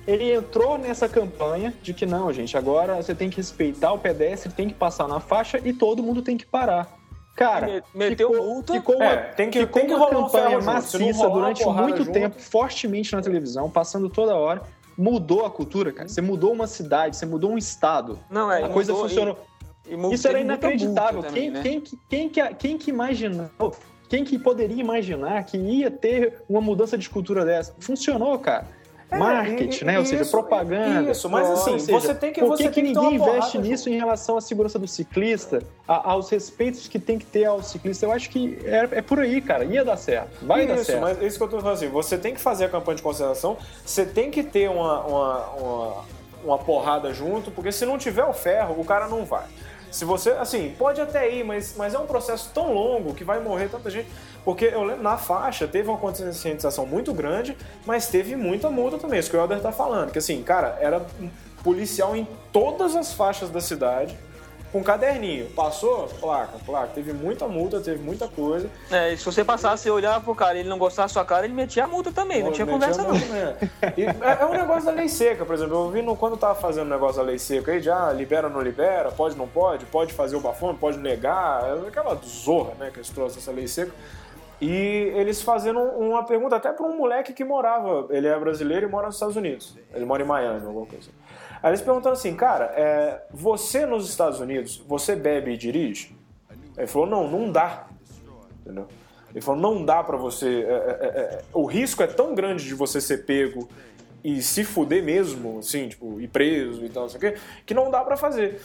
ele entrou nessa campanha de que não, gente, agora você tem que respeitar o pedestre, tem que passar na faixa e todo mundo tem que parar. Cara, Me- meteu ficou, multa. ficou uma, É, tem que- ficou tem que uma rolar um campanha ferro maciça durante muito junto- tempo, fortemente na televisão, passando toda hora. Mudou a cultura, cara. Você mudou uma cidade, você mudou um estado. Não, é, a coisa mudou, funcionou. Isso era inacreditável. também, quem, né? quem, que- quem, que, quem que imaginou? Quem que poderia imaginar que ia ter uma mudança de cultura dessa? Funcionou, cara. marketing, e- né? Ou seja, isso, propaganda. isso, mas assim, Ou seja, você tem que- Por que, que ninguém investe porrada nisso em relação à segurança do ciclista, a- aos respeitos que tem que ter ao ciclista? Eu acho que é, é por aí, cara. Ia dar certo. Vai dar isso, certo. mas isso que eu tô falando assim, você tem que fazer a campanha de conscientização, você tem que ter uma, uma, uma, uma porrada junto, porque se não tiver o ferro, o cara não vai. Se você, assim, pode até ir, mas, mas é um processo tão longo que vai morrer tanta gente. Porque eu lembro, na faixa teve uma conscientização muito grande, mas teve muita multa também, isso que o Helder tá falando. Que assim, cara, era policial em todas as faixas da cidade, com caderninho. Passou? Placa, placa. Teve muita multa, teve muita coisa. É, e se você passasse e olhar pro cara e ele não gostasse da sua cara, ele metia a multa também, não tinha Pô, conversa não. É. E é, é um negócio da lei seca, por exemplo. Eu vi no, quando tava fazendo o negócio da lei seca aí, já libera ou não libera, pode ou não pode, pode fazer o bafome, pode negar, é aquela zorra, né, que eles trouxeram essa lei seca. E eles fazendo uma pergunta até para um moleque que morava, ele é brasileiro e mora nos Estados Unidos. Ele mora em Miami, alguma coisa. Aí eles perguntaram assim, cara, é, você nos Estados Unidos, você bebe e dirige? Ele falou, não, não dá. Entendeu? Ele falou, não dá pra você. é, é, é, o risco é tão grande de você ser pego e se fuder mesmo, assim, tipo, ir preso e tal, não sei o quê, que não dá pra fazer.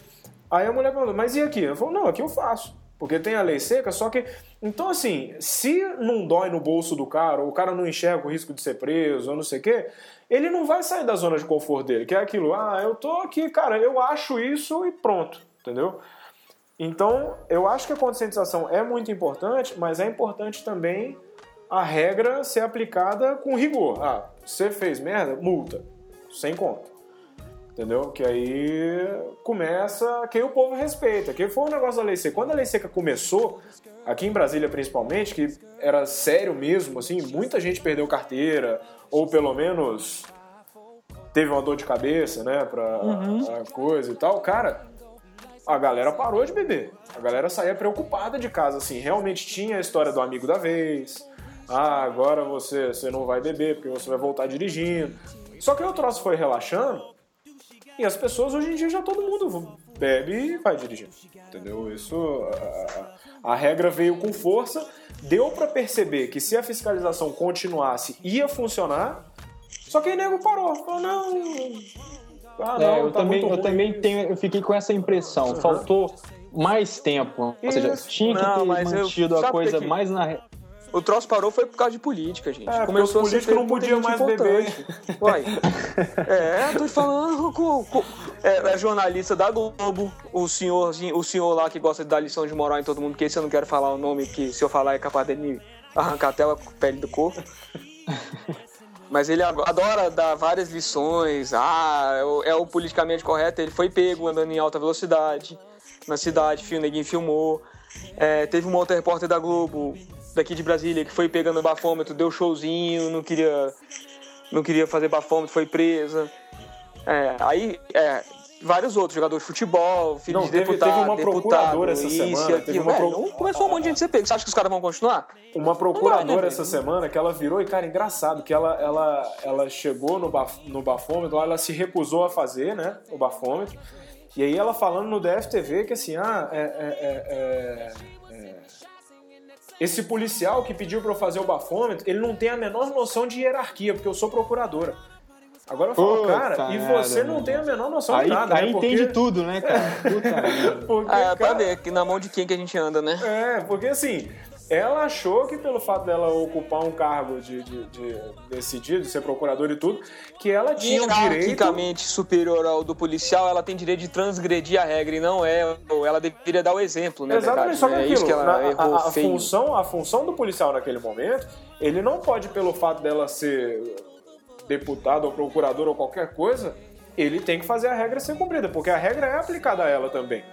Aí a mulher perguntou, mas e aqui? Ele falou, não, aqui eu faço. Porque tem a lei seca, só que. Então, assim, se não dói no bolso do cara, ou o cara não enxerga o risco de ser preso, ou não sei o quê, ele não vai sair da zona de conforto dele, que é aquilo, ah, eu tô aqui, cara, eu acho isso e pronto, entendeu? Então, eu acho que a conscientização é muito importante, mas é importante também a regra ser aplicada com rigor. Ah, você fez merda? Multa. Sem conta. Entendeu? Que aí começa. Que aí o povo respeita. Que foi um negócio da lei seca. Quando a lei seca começou, aqui em Brasília principalmente, que era sério mesmo, assim, muita gente perdeu carteira, ou pelo menos teve uma dor de cabeça, né, pra a coisa e tal. Cara, a galera parou de beber. A galera saía preocupada de casa, assim. Realmente tinha a história do amigo da vez. Ah, agora você, você não vai beber porque você vai voltar dirigindo. Só que o troço foi relaxando e as pessoas hoje em dia já todo mundo bebe e vai dirigindo. Entendeu? Isso. A, a- regra veio com força. Deu pra perceber que se a fiscalização continuasse, ia funcionar. Só que aí nego parou. Falou, não. Ah, É, não, eu tá também, eu também isso." tenho, eu fiquei com essa impressão. Faltou mais tempo. Ou seja, tinha que Não, ter eu- mantido sabe a coisa que- mais na. O troço parou foi por causa de política, gente. É, Começou os a ser políticos não podiam muita mais gente beber. importante. Uai. É, tô falando com, com- é, é jornalista da Globo, o senhor, o senhor lá que gosta de dar lição de moral em todo mundo, que esse eu não quero falar o nome, que se eu falar é capaz dele me arrancar até a pele do corpo. Mas ele adora dar várias lições. Ah, é o, é o politicamente correto. Ele foi pego andando em alta velocidade na cidade, fio, ninguém filmou. É, teve uma outra repórter da Globo, daqui de Brasília, que foi pegando bafômetro, deu showzinho, não queria, não queria fazer bafômetro, foi presa. É, aí, é, vários outros, jogadores de futebol, filho Não, de teve- deputado, teve uma deputado, procuradora essa isso semana, teve aquilo. uma É, pro- não começou um monte de gente ser pego. Você acha que os caras vão continuar? Uma procuradora Não vai, né, essa semana que ela virou, e cara, engraçado, que ela, ela, ela chegou no, baf, no bafômetro, ela se recusou a fazer, né, o bafômetro, e aí ela falando no DFTV que assim, ah, é, é, é, é, esse policial que pediu pra eu fazer o bafômetro, ele não tem a menor noção de hierarquia, porque eu sou procuradora. Agora eu falo, Puta cara, e você merda, não meu tem a menor noção Aí, de nada, aí né? Porque- entende tudo, né, cara? [LAUGHS] Puta. Porque, Ah, é pra cara, ver que na mão de quem que a gente anda, né? é, porque assim, ela achou que pelo fato dela ocupar um cargo de, de, de decidir, de ser procuradora e tudo, que ela tinha o direito. hierarquicamente superior ao do policial, ela tem direito de transgredir a regra e não é. Ela deveria dar o exemplo, né? Exatamente, verdade, só que né? É aquilo, isso que ela na- errou a, a função, a função do policial naquele momento, ele não pode, pelo fato dela ser deputado ou procurador ou qualquer coisa, ele tem que fazer a regra ser cumprida, porque a regra é aplicada a ela também.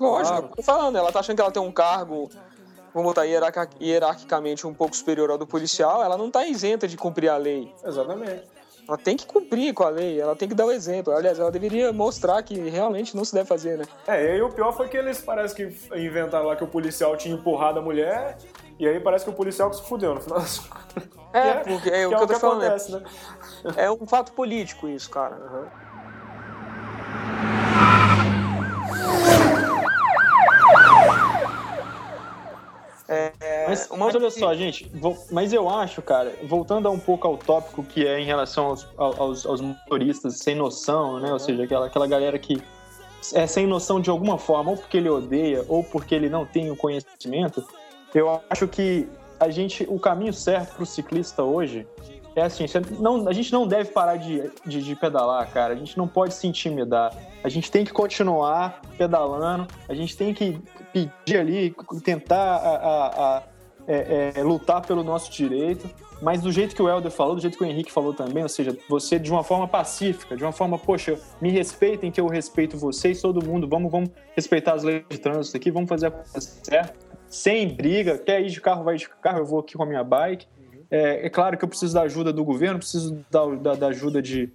Lógico, Claro. tô falando, ela tá achando que ela tem um cargo, vamos botar hierarquicamente um pouco superior ao do policial, ela não tá isenta de cumprir a lei. Exatamente. Ela tem que cumprir com a lei, ela tem que dar o exemplo. Aliás, ela deveria mostrar que realmente não se deve fazer, né? É, e aí o pior foi que eles parece que inventaram lá que o policial tinha empurrado a mulher, e aí parece que o policial que se fudeu no final das contas. É, Que porque é o que que eu tô falando, é- acontece, né? É um fato político isso, cara. É, Mas, mas olha só, gente, vou, mas eu acho, cara, voltando um pouco ao tópico que é em relação aos, aos, aos motoristas sem noção, né? Ou seja, aquela, aquela galera que é sem noção de alguma forma, ou porque ele odeia, ou porque ele não tem o conhecimento, eu acho que a gente, o caminho certo para o ciclista hoje é assim, não, a gente não deve parar de, de, de, pedalar, cara. A gente não pode se intimidar. A gente tem que continuar pedalando. A gente tem que pedir ali, tentar a, a, a é, é, lutar pelo nosso direito. Mas do jeito que o Helder falou, do jeito que o Henrique falou também, ou seja, você de uma forma pacífica, de uma forma, poxa, me respeitem que eu respeito vocês, todo mundo, vamos, vamos respeitar as leis de trânsito aqui, vamos fazer a coisa certa, sem briga, quer ir de carro, vai de carro, eu vou aqui com a minha bike. É, é claro que eu preciso da ajuda do governo, preciso da, da, da ajuda de,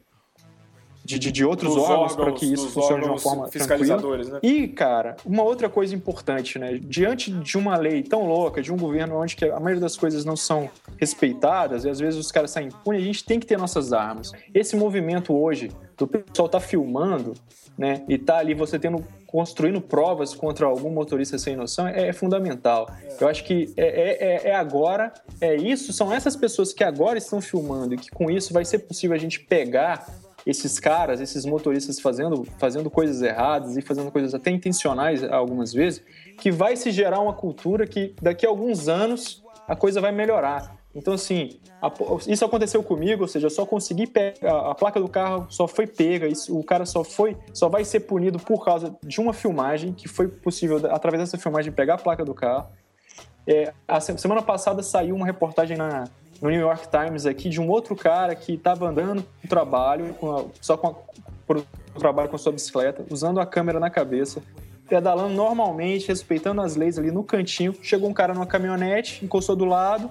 de, de, de, outros órgãos, órgãos para que isso funcione de uma forma tranquila. Né? E, cara, uma outra coisa importante, né? Diante de uma lei tão louca, de um governo onde a maioria das coisas não são respeitadas e às vezes os caras saem impunes, a gente tem que ter nossas armas. Esse movimento hoje do pessoal tá filmando, né? E tá ali você tendo construindo provas contra algum motorista sem noção é, é fundamental. Eu acho que é, é, é, é, agora, é isso, são essas pessoas que agora estão filmando e que com isso vai ser possível a gente pegar esses caras, esses motoristas fazendo, fazendo coisas erradas e fazendo coisas até intencionais algumas vezes, que vai se gerar uma cultura que daqui a alguns anos a coisa vai melhorar. Então, assim, a, isso aconteceu comigo, ou seja, eu só consegui pegar, a placa do carro só foi pega, isso, o cara só foi, só vai ser punido por causa de uma filmagem, que foi possível, através dessa filmagem, pegar a placa do carro. É, a semana passada saiu uma reportagem na, no New York Times aqui de um outro cara que estava andando no trabalho, com a, só com a, trabalho com a sua bicicleta, usando a câmera na cabeça, pedalando normalmente, respeitando as leis ali no cantinho. Chegou um cara numa caminhonete, encostou do lado,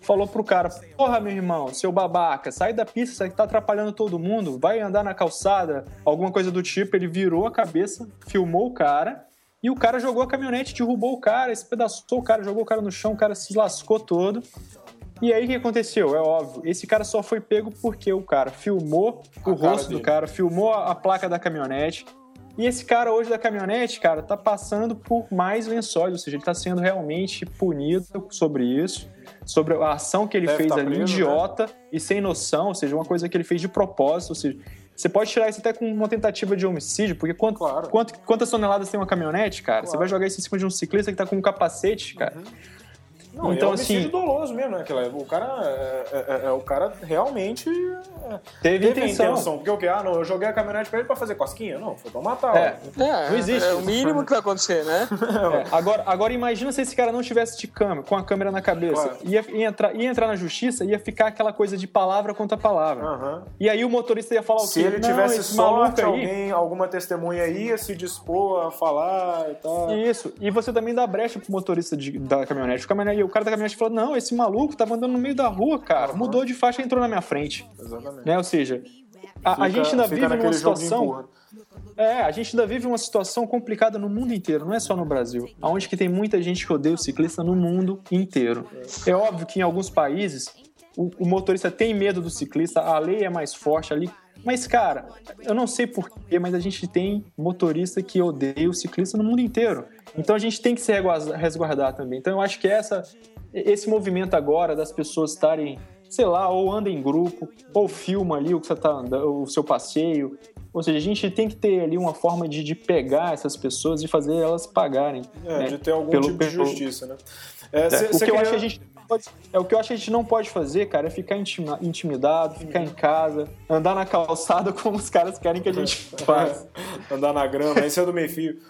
falou pro cara: Porra, meu irmão, seu babaca, sai da pista, você tá atrapalhando todo mundo, vai andar na calçada, alguma coisa do tipo. Ele virou a cabeça, filmou o cara. E o cara jogou a caminhonete, derrubou o cara, espedaçou o cara, jogou o cara no chão, o cara se lascou todo. E aí o que aconteceu? É óbvio, esse cara só foi pego porque o cara filmou a o rosto dele. do cara, filmou a, a placa da caminhonete. E esse cara hoje da caminhonete, cara, tá passando por mais lençóis, ou seja, ele tá sendo realmente punido sobre isso sobre a ação que ele Deve fez tá ali, preso, né? idiota né? e sem noção, ou seja, uma coisa que ele fez de propósito, ou seja, você pode tirar isso até com uma tentativa de homicídio, porque quanto, claro. quanto, quantas toneladas tem uma caminhonete, cara? Claro. Você vai jogar isso em cima de um ciclista que tá com um capacete, cara. Uhum. Não, então, é um assim, doloso mesmo, né? O cara, é, é, é, é o cara realmente é, teve, teve intenção. intenção. Porque o que? Ah, não, eu joguei a caminhonete pra ele pra fazer cosquinha? Não, foi pra matar. É, é não existe. É o mínimo que vai acontecer, né? [LAUGHS] agora, agora imagina se esse cara não tivesse de câmera, com a câmera na cabeça. Claro. Ia, ia, entrar, ia entrar na justiça, ia ficar aquela coisa de palavra contra palavra. Uhum. E aí o motorista ia falar o quê? Se ele tivesse sorte, alguém, alguma testemunha ia se dispor a falar e tal. Isso. E você também dá brecha pro motorista de, da caminhonete. O, caminhonete. O cara da caminhonete falou, não, esse maluco tava andando no meio da rua, cara. Uhum. Mudou de faixa e entrou na minha frente. Exatamente. Né? Ou seja, a, fica, a gente ainda vive numa situação. É, a gente ainda vive uma situação complicada no mundo inteiro, não é só no Brasil. Onde que tem muita gente que odeia o ciclista no mundo inteiro. É, é óbvio que em alguns países o, o, motorista tem medo do ciclista, a lei é mais forte ali. Mas, cara, eu não sei porquê, mas a gente tem motorista que odeia o ciclista no mundo inteiro. Então a gente tem que se resguardar também. Então eu acho que essa esse movimento agora das pessoas estarem, sei lá, ou anda em grupo, ou filma ali o que você tá andando, o seu passeio. Ou seja, a gente tem que ter ali uma forma de, de pegar essas pessoas e fazer elas pagarem. É, né? de ter algum pelo, tipo de justiça, né? É, cê, é, o que queria... eu acho que a gente pode, é o que eu acho que a gente não pode fazer, cara, é ficar intimidado, ficar em casa, andar na calçada [LAUGHS] como os caras querem que a gente [LAUGHS] faça. andar na grama, esse é do meio fio.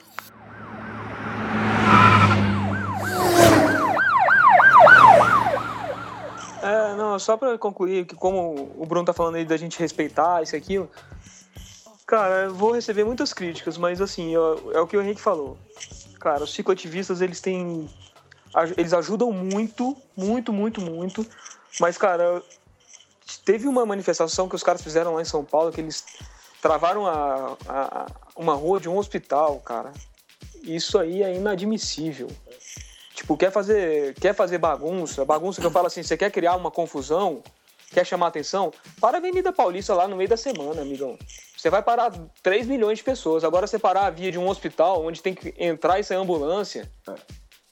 É, não, só pra concluir, que como o Bruno tá falando aí da gente respeitar isso e aquilo, cara, eu vou receber muitas críticas, mas assim, é o que o Henrique falou. Cara, os cicloativistas, eles têm. Eles ajudam muito, muito, muito, muito. Mas, cara, teve uma manifestação que os caras fizeram lá em São Paulo, que eles travaram a, a uma rua de um hospital, cara. Isso aí é inadmissível. Tipo, quer fazer, quer fazer bagunça, bagunça que eu falo assim, você quer criar uma confusão, quer chamar atenção, para a Avenida Paulista lá no meio da semana, amigão. Você vai parar 3 milhões de pessoas. Agora você parar a via de um hospital onde tem que entrar e sair ambulância.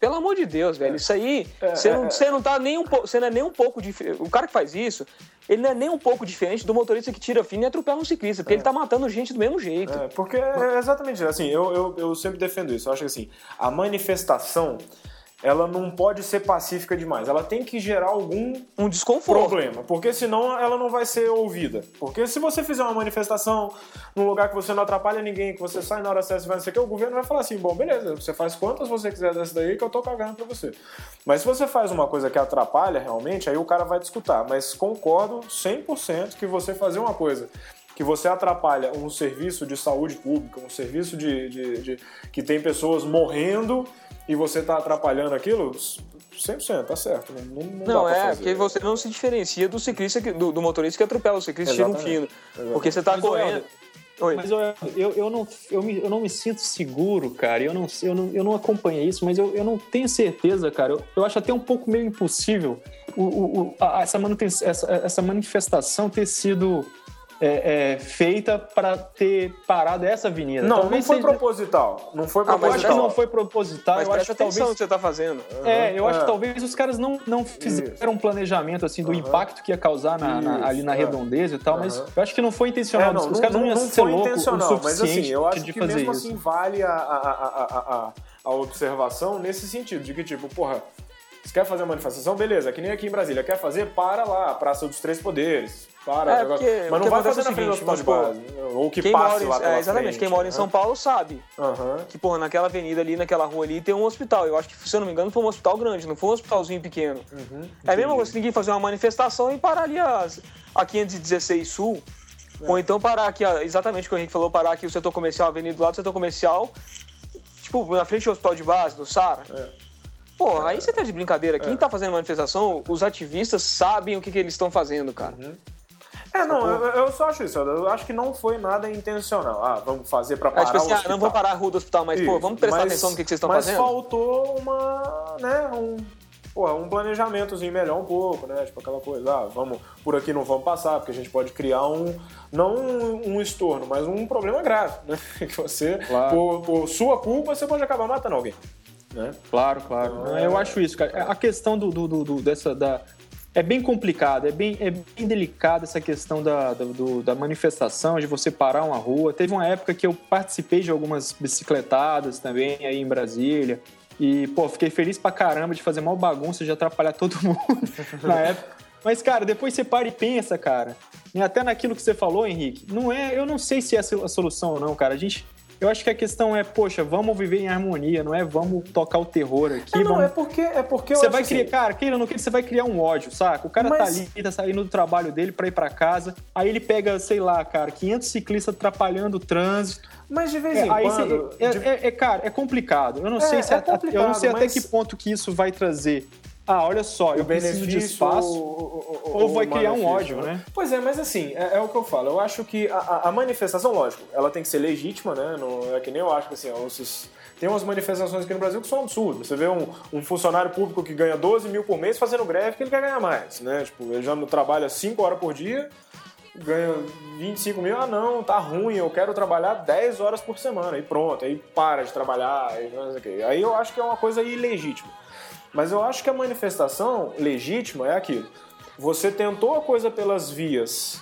Pelo amor de Deus, velho. Isso aí, você não, você não tá nem um pouco. Você não é nem um pouco diferente. O cara que faz isso, ele não é nem um pouco diferente do motorista que tira fino e atropela um ciclista, porque ele tá matando gente do mesmo jeito. É, porque é exatamente. Assim, eu, eu, eu sempre defendo isso. Eu acho que assim, a manifestação ela não pode ser pacífica demais. Ela tem que gerar algum Um desconforto. problema, porque senão ela não vai ser ouvida. Porque se você fizer uma manifestação num lugar que você não atrapalha ninguém, que você sai na hora certa e vai não sei o que, o governo vai falar assim, bom, beleza, você faz quantas você quiser dessa daí que eu tô cagando pra você. Mas se você faz uma coisa que atrapalha realmente, aí o cara vai discutir. Mas concordo 100% que você fazer uma coisa que você atrapalha um serviço de saúde pública, um serviço de, de- de- que tem pessoas morrendo e você tá atrapalhando aquilo, 100%, tá certo. Não, não, não dá Não, pra é, fazer. porque você não se diferencia do ciclista, que- do, do motorista que atropela o ciclista e tira um fino. Exatamente. Porque você tá Mas, correndo. Oi. Mas eu, eu, eu, não, eu, me, eu não me sinto seguro, cara. Eu não, eu não, eu não acompanhei isso, mas eu, eu não tenho certeza, cara. Eu, eu acho até um pouco meio impossível o, o, o- a- essa, essa, essa manifestação ter sido é, é, feita para ter parado essa avenida. Não, não Talvez foi seja- proposital. Não foi Ah, mas Eu acho que proposital. não foi proposital. Mas eu acho que talvez que você tá fazendo. É, eu acho É. que talvez os caras não, não fizeram um planejamento assim do Aham. impacto que ia causar na- na- Isso, ali na é. redondeza e tal, mas eu acho que não foi intencional. É, não, os caras não, iam ser foi loucos o intencional, mas suficiente assim, eu acho de que fazer mesmo isso. assim vale a, a, a, a, a, a observação nesse sentido, de que tipo, porra, você quer fazer uma manifestação? Beleza, que nem aqui em Brasília, quer fazer? Para lá, Praça dos Três Poderes. Para, É, porque- mas não vai fazer é o na frente do seguinte, hospital de vamos base. Ou que passe em, lá é, exatamente, frente, quem mora em né? São Paulo sabe Aham. que, porra, naquela avenida ali, naquela rua ali, tem um hospital. Eu acho que, se eu não me engano, foi um hospital grande, não foi um hospitalzinho pequeno. Uhum. é a mesma coisa que ninguém fazer uma manifestação e parar ali as, a 516 Sul. É. Ou então parar aqui, exatamente o que o Henrique falou, parar aqui o setor comercial, a avenida do lado do setor comercial, tipo, na frente do hospital de base, do Sara. É. Porra, aí você tá de brincadeira. Quem tá fazendo manifestação, os ativistas sabem o que, que eles estão fazendo, cara. É, não, eu, eu só acho isso. Eu acho que não foi nada intencional. Ah, vamos fazer pra É parar tipo assim, o ah, hospital. não vou parar a rua do hospital, mas, pô, Isso, vamos prestar mas- atenção no que, que vocês estão mas fazendo? faltou uma, né, um, porra, um planejamentozinho melhor um pouco, né? Tipo aquela coisa, ah, vamos, por aqui não vamos passar, porque a gente pode criar um, não um, um estorno, mas um problema grave, né? [LAUGHS] Que você, Claro. por, por sua culpa, você pode acabar matando alguém, né? Claro, claro. Não, Eu acho isso, cara. A questão do, do- do- do- dessa da é bem complicado, é bem, é bem delicada essa questão da, da, do- da manifestação, de você parar uma rua. Teve uma época que eu participei de algumas bicicletadas também aí em Brasília. E, pô, fiquei feliz pra caramba de fazer mal bagunça, de atrapalhar todo [LAUGHS] mundo na época. Mas, cara, depois você para e pensa, cara. E até naquilo que você falou, Henrique, não é. Eu não sei se é a solução ou não, cara. A gente. Eu acho que a questão é, poxa, vamos viver em harmonia, não é vamos tocar o terror aqui. É, não, vamos... é porque, é porque eu Você vai assim, criar, cara, queira ou não queira, você vai criar um ódio, saca? O cara tá Mas- ali, tá saindo do trabalho dele pra ir pra casa, aí ele pega, sei lá, cara, 500 ciclistas atrapalhando o trânsito. Mas de vez É, em quando... é, de- é- é, cara, é complicado. Eu não É, sei se eu não sei até mas- que ponto que isso vai trazer. Ah, olha só, eu o preciso benefício de espaço. ou, ou vai criar um ódio, né? Pois é, mas assim, é, é o que eu falo. Eu acho que a, a- manifestação, lógico, ela tem que ser legítima, né? Não, é que nem eu acho que assim, tem umas manifestações aqui no Brasil que são absurdas. Você vê um, um funcionário público que ganha 12 mil por mês fazendo greve porque ele quer ganhar mais, né? Tipo, ele já não trabalha 5 horas por dia, ganha 25 mil, ah não, tá ruim, eu quero trabalhar 10 horas por semana, e pronto, aí para de trabalhar, aí eu acho que é uma coisa ilegítima. Mas eu acho que a manifestação legítima é aquilo. Você tentou a coisa pelas vias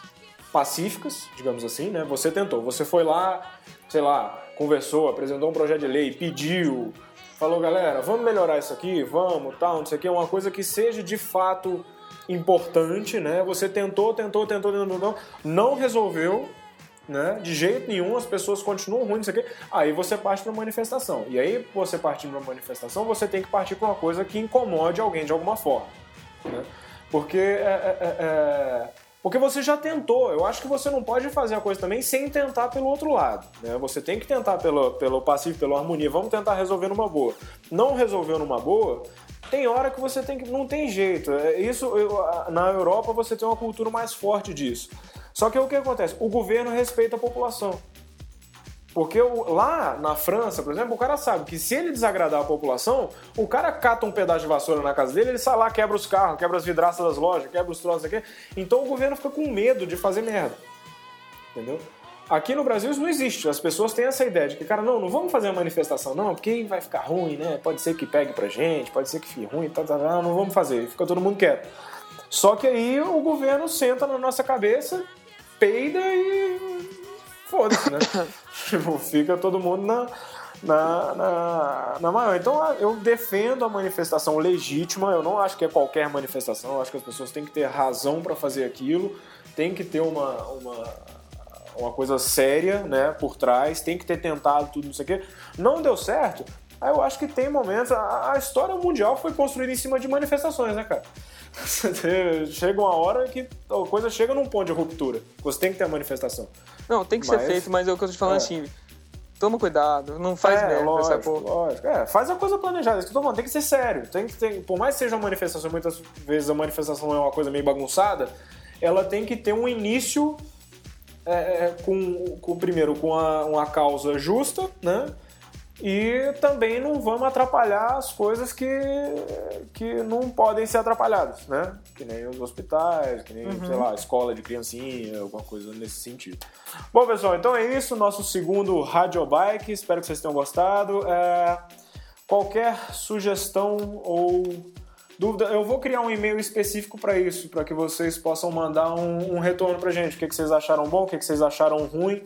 pacíficas, digamos assim, né? Você tentou, você foi lá, sei lá, conversou, apresentou um projeto de lei, pediu, falou, galera, vamos melhorar isso aqui, vamos, tal, não sei o que, uma coisa que seja de fato importante, né? Você tentou, tentou, tentou, tentou, tentou, não resolveu, né? De jeito nenhum, as pessoas continuam ruins, quê. Aí você parte para manifestação. E aí, você partindo para manifestação, você tem que partir para uma coisa que incomode alguém de alguma forma. Né? Porque é, é, é, é, porque você já tentou. Eu acho que você não pode fazer a coisa também sem tentar pelo outro lado. Né? Você tem que tentar pelo, pelo passivo, pela harmonia. Vamos tentar resolver numa boa. Não resolveu numa boa, tem hora que você tem que. Não tem jeito. É, Isso eu- na Europa você tem uma cultura mais forte disso. Só que o que acontece? O governo respeita a população. Porque lá na França, por exemplo, o cara sabe que se ele desagradar a população, o cara cata um pedaço de vassoura na casa dele, ele sai lá, quebra os carros, quebra as vidraças das lojas, quebra os troços aqui. Então o governo fica com medo de fazer merda. Entendeu? Aqui no Brasil isso não existe. As pessoas têm essa ideia de que, cara, não, não vamos fazer a manifestação, não, porque vai ficar ruim, né? Pode ser que pegue pra gente, pode ser que fique ruim, tá, tá, tá, não vamos fazer. Fica todo mundo quieto. Só que aí o governo senta na nossa cabeça, peida e. foda-se, né? [COUGHS] tipo, fica todo mundo na, na, na, na maior. Então eu defendo a manifestação legítima, eu não acho que é qualquer manifestação, eu acho que as pessoas têm que ter razão para fazer aquilo, tem que ter uma, uma, uma coisa séria né, por trás, tem que ter tentado tudo, não sei o quê. Não deu certo, eu acho que tem momentos. A, a história mundial foi construída em cima de manifestações, né, cara? [LAUGHS] chega uma hora que a coisa chega num ponto de ruptura. Você tem que ter a manifestação. Não, tem que Mas- ser feito, mas é o que eu tô te falando É. assim. Toma cuidado, não faz é, merda, lógico, lógico. É, faz a coisa planejada. Isso que eu tô falando, tem que ser sério. Tem que ter, por mais que seja uma manifestação, muitas vezes a manifestação é uma coisa meio bagunçada, ela tem que ter um início é, é, com, com primeiro com a- uma causa justa, né? E também não vamos atrapalhar as coisas que, que não podem ser atrapalhadas, né? Que nem os hospitais, que nem, sei lá, escola de criancinha, alguma coisa nesse sentido. Bom, pessoal, então é isso, nosso segundo Radio Bike. Espero que vocês tenham gostado. É, qualquer sugestão ou dúvida, eu vou criar um e-mail específico para isso, para que vocês possam mandar um, um retorno pra gente. O que, que vocês acharam bom, o que, que vocês acharam ruim.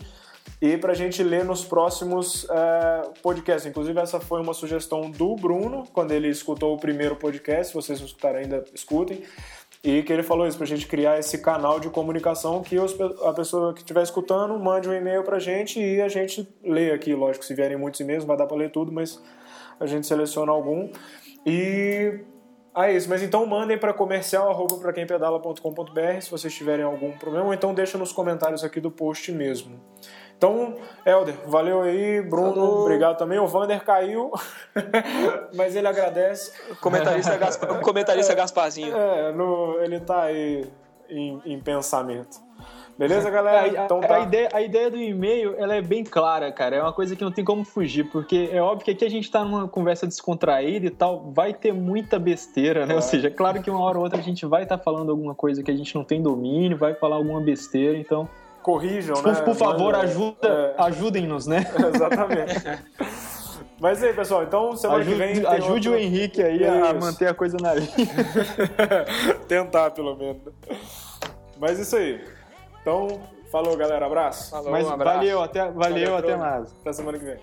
E pra gente ler nos próximos é, podcasts. Inclusive, essa foi uma sugestão do Bruno, quando ele escutou o primeiro podcast. Se vocês não escutaram ainda, escutem. E que ele falou isso, pra gente criar esse canal de comunicação que os- a pessoa que estiver escutando mande um e-mail pra gente e a gente lê aqui. Lógico, se vierem muitos e-mails, vai dar pra ler tudo, mas a gente seleciona algum. E ah, isso. Mas então mandem para comercial arroba pra quem pedala.com.br se vocês tiverem algum problema, ou então deixa nos comentários aqui do post mesmo. Então, Helder, valeu aí, Bruno, Falou. obrigado também. O Vander caiu, [LAUGHS] mas ele agradece. Comentarista, Gaspar, comentarista Gasparzinho. É, no- ele tá aí em, em pensamento. Beleza, galera? É, a, então a tá. ideia, a ideia do e-mail ela é bem clara, cara. É uma coisa que não tem como fugir, porque é óbvio que aqui a gente tá numa conversa descontraída e tal, vai ter muita besteira, né? Ou seja, é claro que uma hora ou outra a gente vai estar falando alguma coisa que a gente não tem domínio, vai falar alguma besteira, então, Corrijam, por, né? por favor, Manda- ajuda, É, ajudem-nos, né? [LAUGHS] exatamente. Mas aí, pessoal, então semana que vem. Ajude, ajude outro- o Henrique aí a Isso. manter a coisa na linha. [LAUGHS] Tentar, pelo menos. Mas isso aí. Então, falou, galera. Abraço. Falou, Mas um abraço. valeu, até, valeu, Valeu, até Bruno. mais. Até semana que vem.